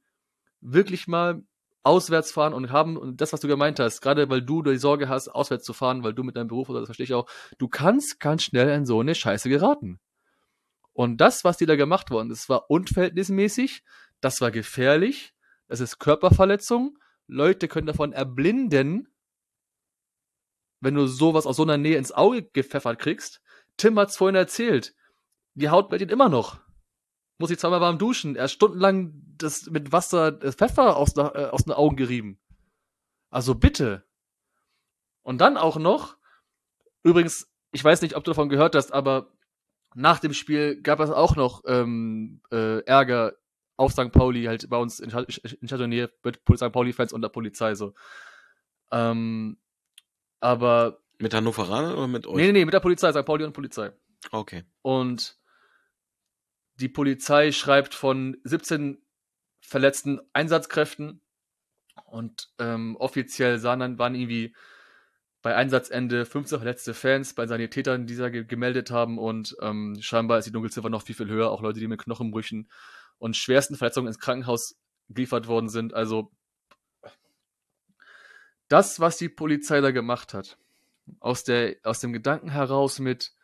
wirklich mal auswärts fahren und haben, und das, was du gemeint hast, gerade weil du die Sorge hast, auswärts zu fahren, weil du mit deinem Beruf, oder das verstehe ich auch, du kannst ganz schnell in so eine Scheiße geraten. Und das, was dir da gemacht worden ist, war unverhältnismäßig, das war gefährlich, das ist Körperverletzung, Leute können davon erblinden, wenn du sowas aus so einer Nähe ins Auge gepfeffert kriegst. Tim hat's vorhin erzählt, die Haut dir immer noch muss ich zweimal warm duschen. Er hat stundenlang das mit Wasser das Pfeffer aus, äh, aus den Augen gerieben. Also bitte. Und dann auch noch, übrigens, ich weiß nicht, ob du davon gehört hast, aber nach dem Spiel gab es auch noch ähm, äh, Ärger auf St. Pauli, halt bei uns in, in Chardonnay mit St. Pauli-Fans und der Polizei so. Ähm, aber. Mit Hannoveranern oder mit euch? Nee, nee, nee, mit der Polizei, St. Pauli und Polizei. Okay. Und die Polizei schreibt von 17 verletzten Einsatzkräften und ähm, offiziell sahen dann, waren irgendwie bei Einsatzende 15 verletzte Fans bei Sanitätern, die da gemeldet haben und ähm, scheinbar ist die Dunkelziffer noch viel, viel höher. Auch Leute, die mit Knochenbrüchen und schwersten Verletzungen ins Krankenhaus geliefert worden sind. Also das, was die Polizei da gemacht hat, aus, der, aus dem Gedanken heraus mit,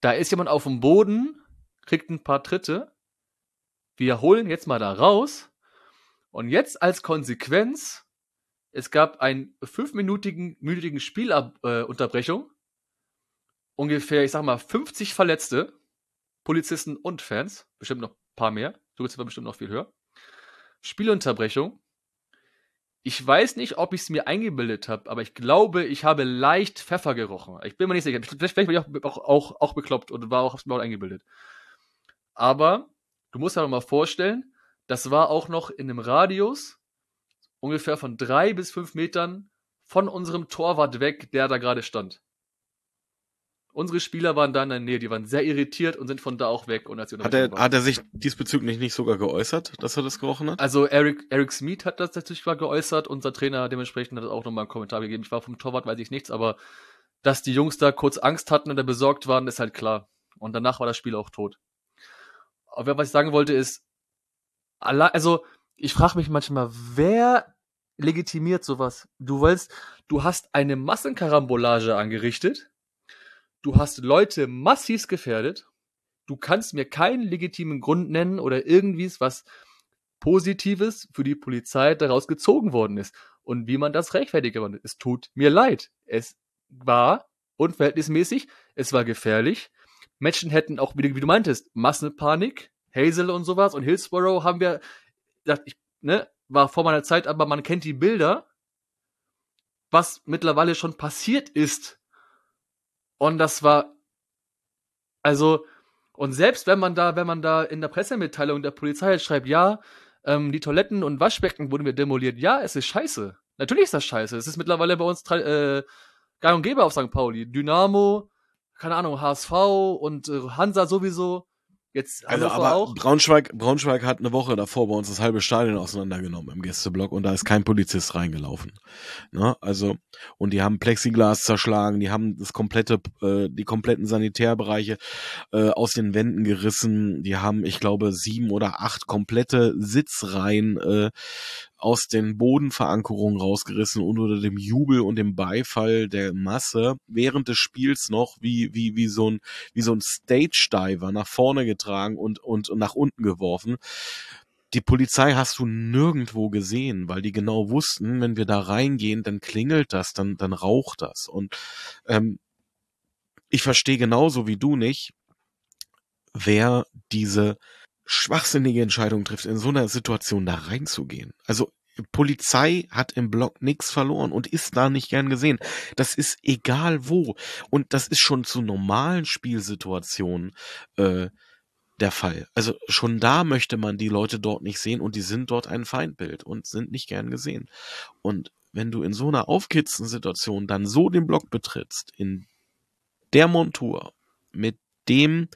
da ist jemand auf dem Boden, kriegt ein paar Tritte. Wir holen jetzt mal da raus. Und jetzt als Konsequenz, es gab einen fünfminütigen minütigen Spielunterbrechung. Äh, ungefähr, ich sag mal, 50 Verletzte, Polizisten und Fans, bestimmt noch ein paar mehr, du bist aber bestimmt noch viel höher. Spielunterbrechung. Ich weiß nicht, ob ich es mir eingebildet habe, aber ich glaube, ich habe leicht Pfeffer gerochen. Ich bin mir nicht sicher. Vielleicht, vielleicht bin ich auch, auch, auch bekloppt und war auch, hab's mir auch eingebildet. Aber du musst dir mal vorstellen, das war auch noch in einem Radius ungefähr von drei bis fünf Metern von unserem Torwart weg, der da gerade stand. Unsere Spieler waren da in der Nähe, die waren sehr irritiert und sind von da auch weg. Und als hat, er, hat er sich diesbezüglich nicht sogar geäußert, dass er das gerochen hat? Also Eric, Eric Smith hat das natürlich mal geäußert, unser Trainer dementsprechend hat auch nochmal einen Kommentar gegeben. Ich war vom Torwart, weiß ich nichts, aber dass die Jungs da kurz Angst hatten und da besorgt waren, ist halt klar. Und danach war das Spiel auch tot. Aber was ich sagen wollte ist, also ich frage mich manchmal, wer legitimiert sowas? Du willst, du hast eine Massenkarambolage angerichtet, du hast Leute massiv gefährdet, du kannst mir keinen legitimen Grund nennen oder irgendwie was Positives für die Polizei daraus gezogen worden ist. Und wie man das rechtfertigt geworden ist. Es tut mir leid. Es war unverhältnismäßig, es war gefährlich. Menschen hätten auch, wie du meintest, Massenpanik, Hazel und sowas und Hillsborough haben wir, ich, ne, war vor meiner Zeit, aber man kennt die Bilder, was mittlerweile schon passiert ist. Und das war, also, und selbst wenn man da, wenn man da in der Pressemitteilung der Polizei halt schreibt, ja, ähm, die Toiletten und Waschbecken wurden wir demoliert, ja, es ist scheiße. Natürlich ist das scheiße. Es ist mittlerweile bei uns äh, gang und gäbe auf St. Pauli. Dynamo, keine Ahnung, HSV und äh, Hansa sowieso. Jetzt also aber auch. Braunschweig, Braunschweig hat eine Woche davor bei uns das halbe Stadion auseinandergenommen im Gästeblock und da ist kein Polizist reingelaufen. Ne? Also und die haben Plexiglas zerschlagen, die haben das komplette, äh, die kompletten Sanitärbereiche äh, aus den Wänden gerissen. Die haben, ich glaube, sieben oder acht komplette Sitzreihen äh, aus den Bodenverankerungen rausgerissen und unter dem Jubel und dem Beifall der Masse während des Spiels noch wie, wie, wie so ein, wie so ein Stage-Diver nach vorne getragen und, und, und nach unten geworfen. Die Polizei hast du nirgendwo gesehen, weil die genau wussten, wenn wir da reingehen, dann klingelt das, dann, dann raucht das. Und ähm, ich verstehe genauso wie du nicht, wer diese schwachsinnige Entscheidung trifft, in so einer Situation da reinzugehen. Also Polizei hat im Block nichts verloren und ist da nicht gern gesehen. Das ist egal wo. Und das ist schon zu normalen Spielsituationen äh, der Fall. Also schon da möchte man die Leute dort nicht sehen und die sind dort ein Feindbild und sind nicht gern gesehen. Und wenn du in so einer aufkitzenden Situation dann so den Block betrittst, in der Montur, mit dem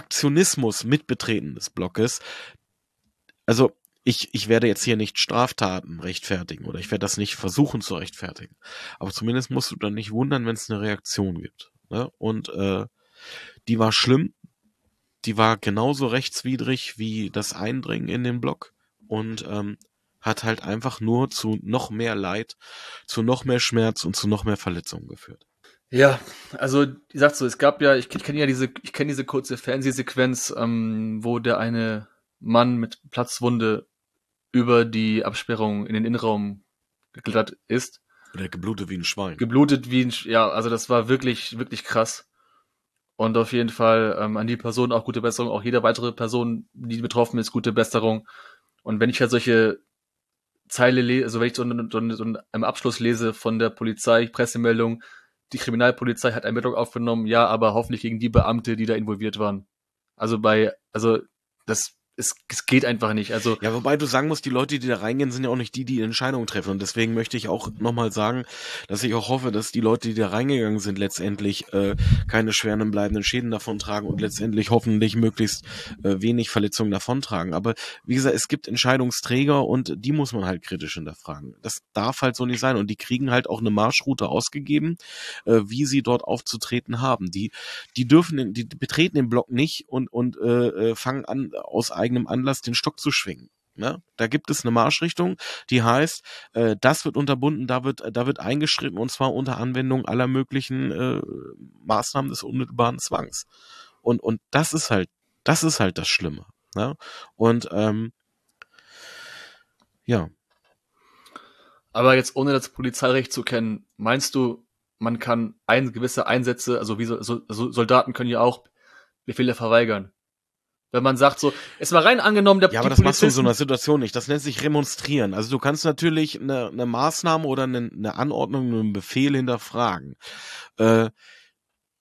Aktionismus mitbetreten des Blockes. Also ich, ich werde jetzt hier nicht Straftaten rechtfertigen oder ich werde das nicht versuchen zu rechtfertigen. Aber zumindest musst du dann nicht wundern, wenn es eine Reaktion gibt. Ne? Und äh, die war schlimm. Die war genauso rechtswidrig wie das Eindringen in den Block und ähm, hat halt einfach nur zu noch mehr Leid, zu noch mehr Schmerz und zu noch mehr Verletzungen geführt. Ja, also ich sag so, es gab ja, ich, ich kenne ja diese, ich kenne diese kurze Fernsehsequenz, ähm, wo der eine Mann mit Platzwunde über die Absperrung in den Innenraum geklettert ist. Der geblutet wie ein Schwein. Geblutet wie ein, Sch ja, also das war wirklich, wirklich krass. Und auf jeden Fall ähm, an die Person auch gute Besserung, auch jede weitere Person, die betroffen ist, gute Besserung. Und wenn ich halt solche Zeile lese, also wenn ich so, so, so einen Abschluss lese von der Polizei, Pressemeldung, die Kriminalpolizei hat Ermittlung aufgenommen, ja, aber hoffentlich gegen die Beamte, die da involviert waren. Also bei, also das es, es geht einfach nicht. Also ja, wobei du sagen musst, die Leute, die da reingehen, sind ja auch nicht die, die Entscheidungen treffen. Und deswegen möchte ich auch nochmal sagen, dass ich auch hoffe, dass die Leute, die da reingegangen sind, letztendlich äh, keine schweren bleibenden Schäden davontragen und letztendlich hoffentlich möglichst äh, wenig Verletzungen davontragen. Aber wie gesagt, es gibt Entscheidungsträger und die muss man halt kritisch hinterfragen. Das darf halt so nicht sein. Und die kriegen halt auch eine Marschroute ausgegeben, äh, wie sie dort aufzutreten haben. Die, die dürfen, die betreten den Block nicht und, und äh, äh fangen an, aus eigenem eigenem Anlass den Stock zu schwingen. Ne? Da gibt es eine Marschrichtung, die heißt, äh, das wird unterbunden, da wird, da wird eingeschritten und zwar unter Anwendung aller möglichen äh, Maßnahmen des unmittelbaren Zwangs. Und, und das ist halt, das ist halt das Schlimme. Ne? Und ähm, ja. Aber jetzt ohne das Polizeirecht zu kennen, meinst du, man kann ein, gewisse Einsätze, also wie so, so, Soldaten können ja auch Befehle verweigern. Wenn man sagt so, ist mal rein angenommen, der Ja, aber das machst du in so einer Situation nicht. Das nennt sich remonstrieren. Also du kannst natürlich eine, eine Maßnahme oder eine, eine Anordnung, einen Befehl hinterfragen. Äh,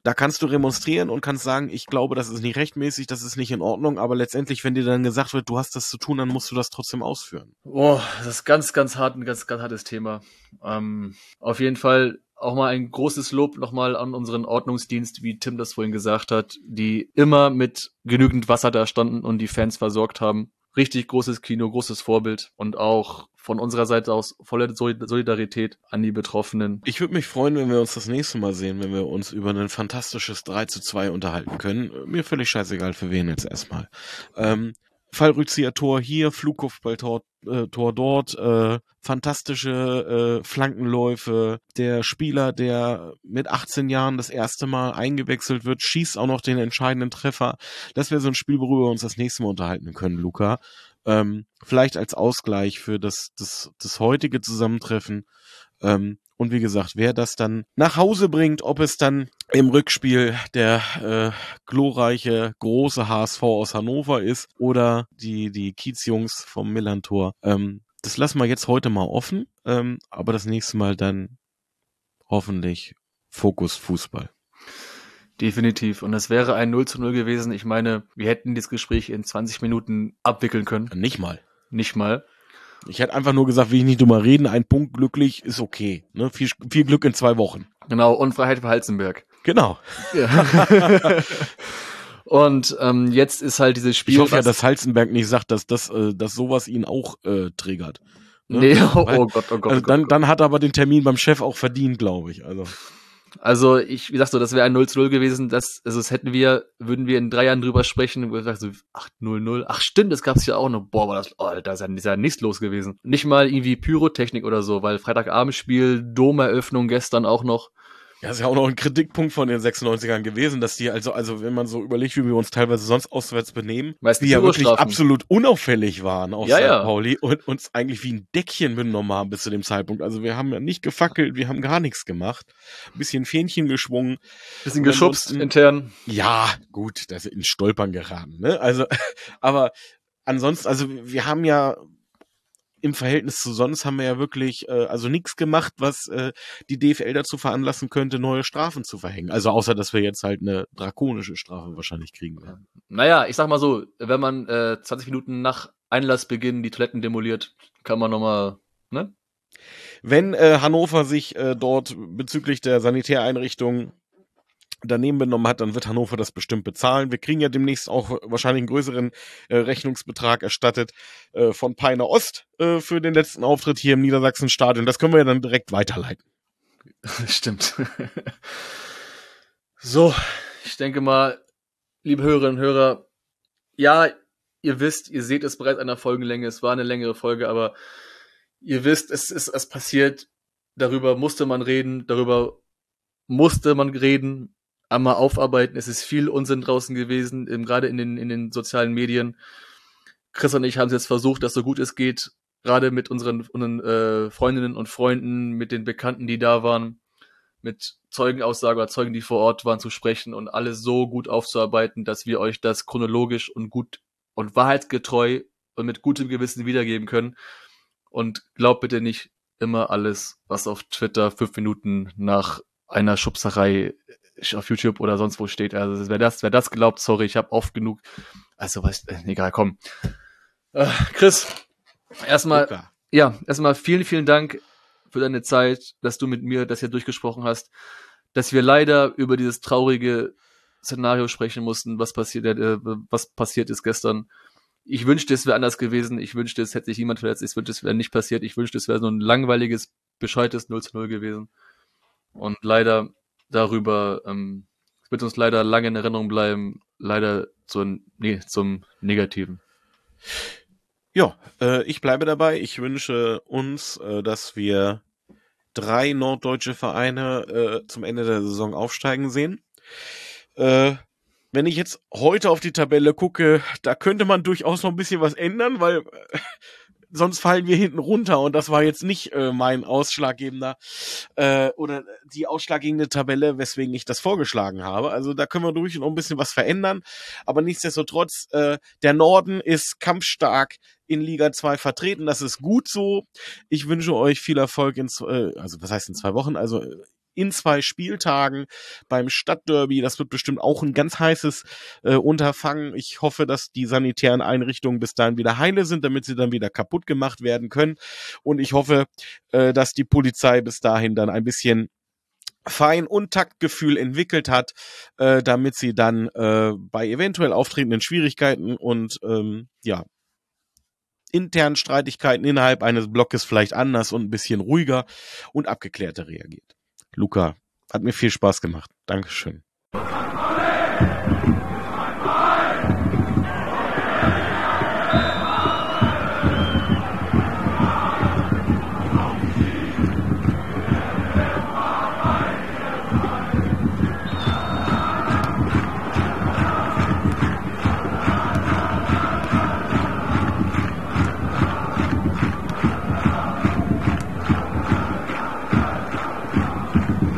da kannst du remonstrieren und kannst sagen, ich glaube, das ist nicht rechtmäßig, das ist nicht in Ordnung, aber letztendlich, wenn dir dann gesagt wird, du hast das zu tun, dann musst du das trotzdem ausführen. Oh, das ist ganz, ganz hart, ein ganz, ganz hartes Thema. Ähm, auf jeden Fall auch mal ein großes Lob nochmal an unseren Ordnungsdienst, wie Tim das vorhin gesagt hat, die immer mit genügend Wasser da standen und die Fans versorgt haben. Richtig großes Kino, großes Vorbild und auch von unserer Seite aus volle Solidarität an die Betroffenen. Ich würde mich freuen, wenn wir uns das nächste Mal sehen, wenn wir uns über ein fantastisches 3 zu 2 unterhalten können. Mir völlig scheißegal für wen jetzt erstmal. Ähm, Fallrückzieher-Tor hier, Flugkopfballtor äh, Tor dort, äh, fantastische äh, Flankenläufe. Der Spieler, der mit 18 Jahren das erste Mal eingewechselt wird, schießt auch noch den entscheidenden Treffer. Das wäre so ein Spiel, worüber wir uns das nächste Mal unterhalten können, Luca. Ähm, vielleicht als Ausgleich für das, das, das heutige Zusammentreffen. Ähm, und wie gesagt, wer das dann nach Hause bringt, ob es dann im Rückspiel der äh, glorreiche große HSV aus Hannover ist oder die, die Kiezjungs vom Millantor, ähm, das lassen wir jetzt heute mal offen, ähm, aber das nächste Mal dann hoffentlich Fokus Fußball. Definitiv. Und es wäre ein 0 zu 0 gewesen. Ich meine, wir hätten das Gespräch in 20 Minuten abwickeln können. Nicht mal. Nicht mal. Ich hätte einfach nur gesagt, will ich nicht drüber reden, ein Punkt glücklich ist okay. Ne? Viel, viel Glück in zwei Wochen. Genau, und Freiheit für Halzenberg. Genau. Ja. und ähm, jetzt ist halt dieses Spiel. Ich hoffe ja, dass Halzenberg nicht sagt, dass, das, äh, dass sowas ihn auch äh, triggert. Ne? Nee, oh, Weil, oh Gott, oh Gott. Also oh dann, Gott. dann hat er aber den Termin beim Chef auch verdient, glaube ich. Also. Also ich, wie sagst du, das wäre ein 0 zu 0 gewesen. Das, also das hätten wir, würden wir in drei Jahren drüber sprechen, wo wir sagen so, ach, 0 0. Ach stimmt, das gab's ja auch noch. Boah, war das, oh, da ist ja, ist ja nichts los gewesen. Nicht mal irgendwie Pyrotechnik oder so, weil Freitagabendspiel, Domeröffnung gestern auch noch. Ja, ist ja auch noch ein Kritikpunkt von den 96ern gewesen, dass die also, also wenn man so überlegt, wie wir uns teilweise sonst auswärts benehmen, Meistens die ja wirklich absolut unauffällig waren auf Ja, St. ja. Pauli und uns eigentlich wie ein Deckchen benommen haben bis zu dem Zeitpunkt. Also wir haben ja nicht gefackelt, wir haben gar nichts gemacht. Ein bisschen Fähnchen geschwungen. Bisschen geschubst ansonsten- intern. Ja, gut, das ist in Stolpern geraten, ne? Also, aber ansonsten, also wir haben ja im Verhältnis zu sonst haben wir ja wirklich äh, also nichts gemacht, was äh, die DFL dazu veranlassen könnte, neue Strafen zu verhängen. Also außer dass wir jetzt halt eine drakonische Strafe wahrscheinlich kriegen werden. Naja, ich sag mal so, wenn man äh, 20 Minuten nach Einlassbeginn die Toiletten demoliert, kann man nochmal, ne? Wenn äh, Hannover sich äh, dort bezüglich der Sanitäreinrichtung daneben benommen hat, dann wird Hannover das bestimmt bezahlen. Wir kriegen ja demnächst auch wahrscheinlich einen größeren äh, Rechnungsbetrag erstattet äh, von Peine Ost äh, für den letzten Auftritt hier im Niedersachsenstadion. Das können wir ja dann direkt weiterleiten. Stimmt. so, ich denke mal, liebe Hörerinnen und Hörer, ja, ihr wisst, ihr seht es bereits an der Folgenlänge, es war eine längere Folge, aber ihr wisst, es ist es passiert, darüber musste man reden, darüber musste man reden, einmal aufarbeiten, es ist viel Unsinn draußen gewesen, eben gerade in den, in den sozialen Medien. Chris und ich haben es jetzt versucht, dass so gut es geht, gerade mit unseren, unseren äh, Freundinnen und Freunden, mit den Bekannten, die da waren, mit Zeugenaussage oder Zeugen, die vor Ort waren, zu sprechen und alles so gut aufzuarbeiten, dass wir euch das chronologisch und gut und wahrheitsgetreu und mit gutem Gewissen wiedergeben können. Und glaubt bitte nicht immer alles, was auf Twitter fünf Minuten nach einer Schubserei auf YouTube oder sonst wo steht. Also wer das, wer das glaubt, sorry, ich habe oft genug. Also was, äh, egal, komm. Äh, Chris, erstmal, ja, erstmal vielen, vielen Dank für deine Zeit, dass du mit mir das hier durchgesprochen hast, dass wir leider über dieses traurige Szenario sprechen mussten, was passiert, äh, was passiert ist gestern. Ich wünschte, es wäre anders gewesen. Ich wünschte, es hätte sich jemand verletzt. Ich wünschte, es wäre nicht passiert. Ich wünschte, es wäre so ein langweiliges, bescheuertes 0 zu 0 gewesen. Und leider darüber, ähm, wird uns leider lange in Erinnerung bleiben, leider zu, nee, zum Negativen. Ja, äh, ich bleibe dabei. Ich wünsche uns, äh, dass wir drei norddeutsche Vereine äh, zum Ende der Saison aufsteigen sehen. Äh, wenn ich jetzt heute auf die Tabelle gucke, da könnte man durchaus noch ein bisschen was ändern, weil äh, sonst fallen wir hinten runter und das war jetzt nicht äh, mein ausschlaggebender äh, oder die ausschlaggebende Tabelle, weswegen ich das vorgeschlagen habe. Also da können wir durch noch ein bisschen was verändern, aber nichtsdestotrotz, äh, der Norden ist kampfstark in Liga 2 vertreten. Das ist gut so. Ich wünsche euch viel Erfolg in, äh, also was heißt in zwei Wochen, also in zwei Spieltagen beim Stadtderby. Das wird bestimmt auch ein ganz heißes äh, Unterfangen. Ich hoffe, dass die sanitären Einrichtungen bis dahin wieder heile sind, damit sie dann wieder kaputt gemacht werden können. Und ich hoffe, äh, dass die Polizei bis dahin dann ein bisschen Fein- und Taktgefühl entwickelt hat, äh, damit sie dann äh, bei eventuell auftretenden Schwierigkeiten und ähm, ja internen Streitigkeiten innerhalb eines Blockes vielleicht anders und ein bisschen ruhiger und abgeklärter reagiert. Luca, hat mir viel Spaß gemacht. Dankeschön.